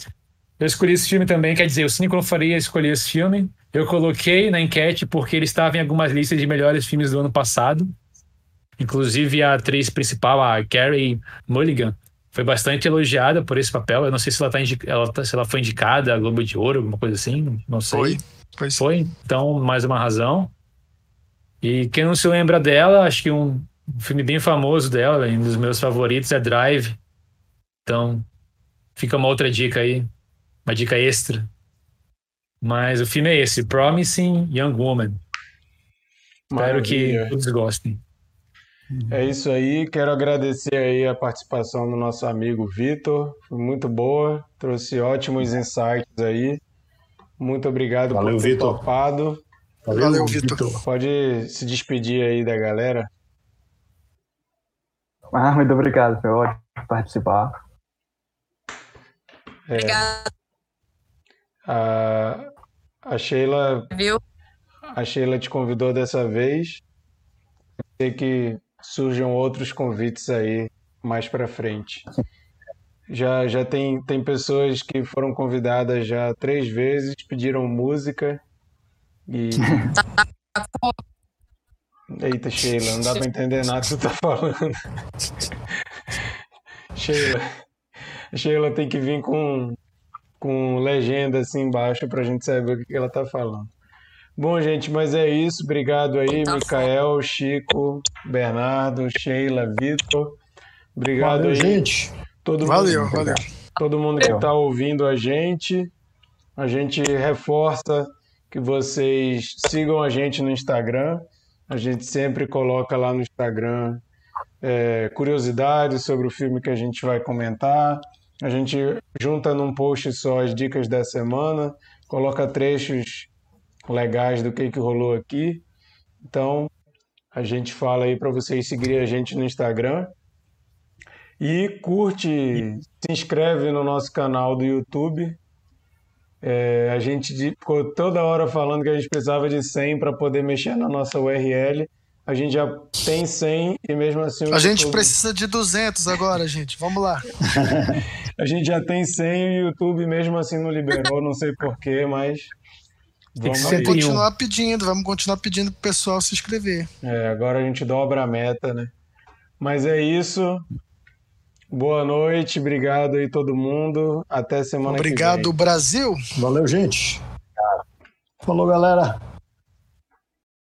Eu escolhi esse filme também, quer dizer, o Cine Faria escolheu esse filme. Eu coloquei na enquete porque ele estava em algumas listas de melhores filmes do ano passado. Inclusive a atriz principal, a Carrie Mulligan, foi bastante elogiada por esse papel. Eu não sei se ela, tá indi- ela tá- se ela foi indicada a Globo de Ouro, alguma coisa assim, não sei. Foi. Foi sim. Foi, então, mais uma razão. E quem não se lembra dela, acho que um filme bem famoso dela, um dos meus favoritos, é Drive. Então, fica uma outra dica aí, uma dica extra. Mas o filme é esse, Promising Young Woman. Espero que Maravilha. todos gostem. É isso aí, quero agradecer aí a participação do nosso amigo Vitor, foi muito boa, trouxe ótimos insights aí. Muito obrigado Valeu, por ter Vitor. topado. Valeu, Vitor. Pode se despedir aí da galera. Ah, muito obrigado, foi ótimo participar. É, Obrigada, a, a Sheila viu? A Sheila te convidou dessa vez. Sei que surjam outros convites aí mais para frente. Já, já tem, tem pessoas que foram convidadas já três vezes, pediram música e. Eita, Sheila, não dá para entender nada que tu tá falando. Sheila, Sheila tem que vir com, com legenda assim embaixo pra gente saber o que ela tá falando. Bom, gente, mas é isso. Obrigado aí, Tá Micael, Chico, Bernardo, Sheila, Vitor. Obrigado Valeu, aí, gente. todo Valeu, mundo, valeu. todo mundo que está ouvindo a gente. A gente reforça que vocês sigam a gente no Instagram. A gente sempre coloca lá no Instagram é, curiosidades sobre o filme que a gente vai comentar. A gente junta num post só as dicas da semana, coloca trechos legais do que, que rolou aqui. Então, a gente fala aí para vocês seguirem a gente no Instagram. E curte, se inscreve no nosso canal do YouTube. É, a gente de- ficou toda hora falando que a gente precisava de 100 para poder mexer na nossa URL. A gente já tem 100 e mesmo assim o A gente YouTube- precisa de 200 agora, gente. Vamos lá. a gente já tem 100 e o YouTube mesmo assim não liberou, não sei porquê, mas Tem que vamos continuar pedindo, vamos continuar pedindo pro pessoal se inscrever. É, agora a gente dobra a meta, né? Mas é isso. Boa noite, obrigado aí todo mundo. Até semana que vem. Obrigado, Brasil. Valeu, gente. Falou, galera.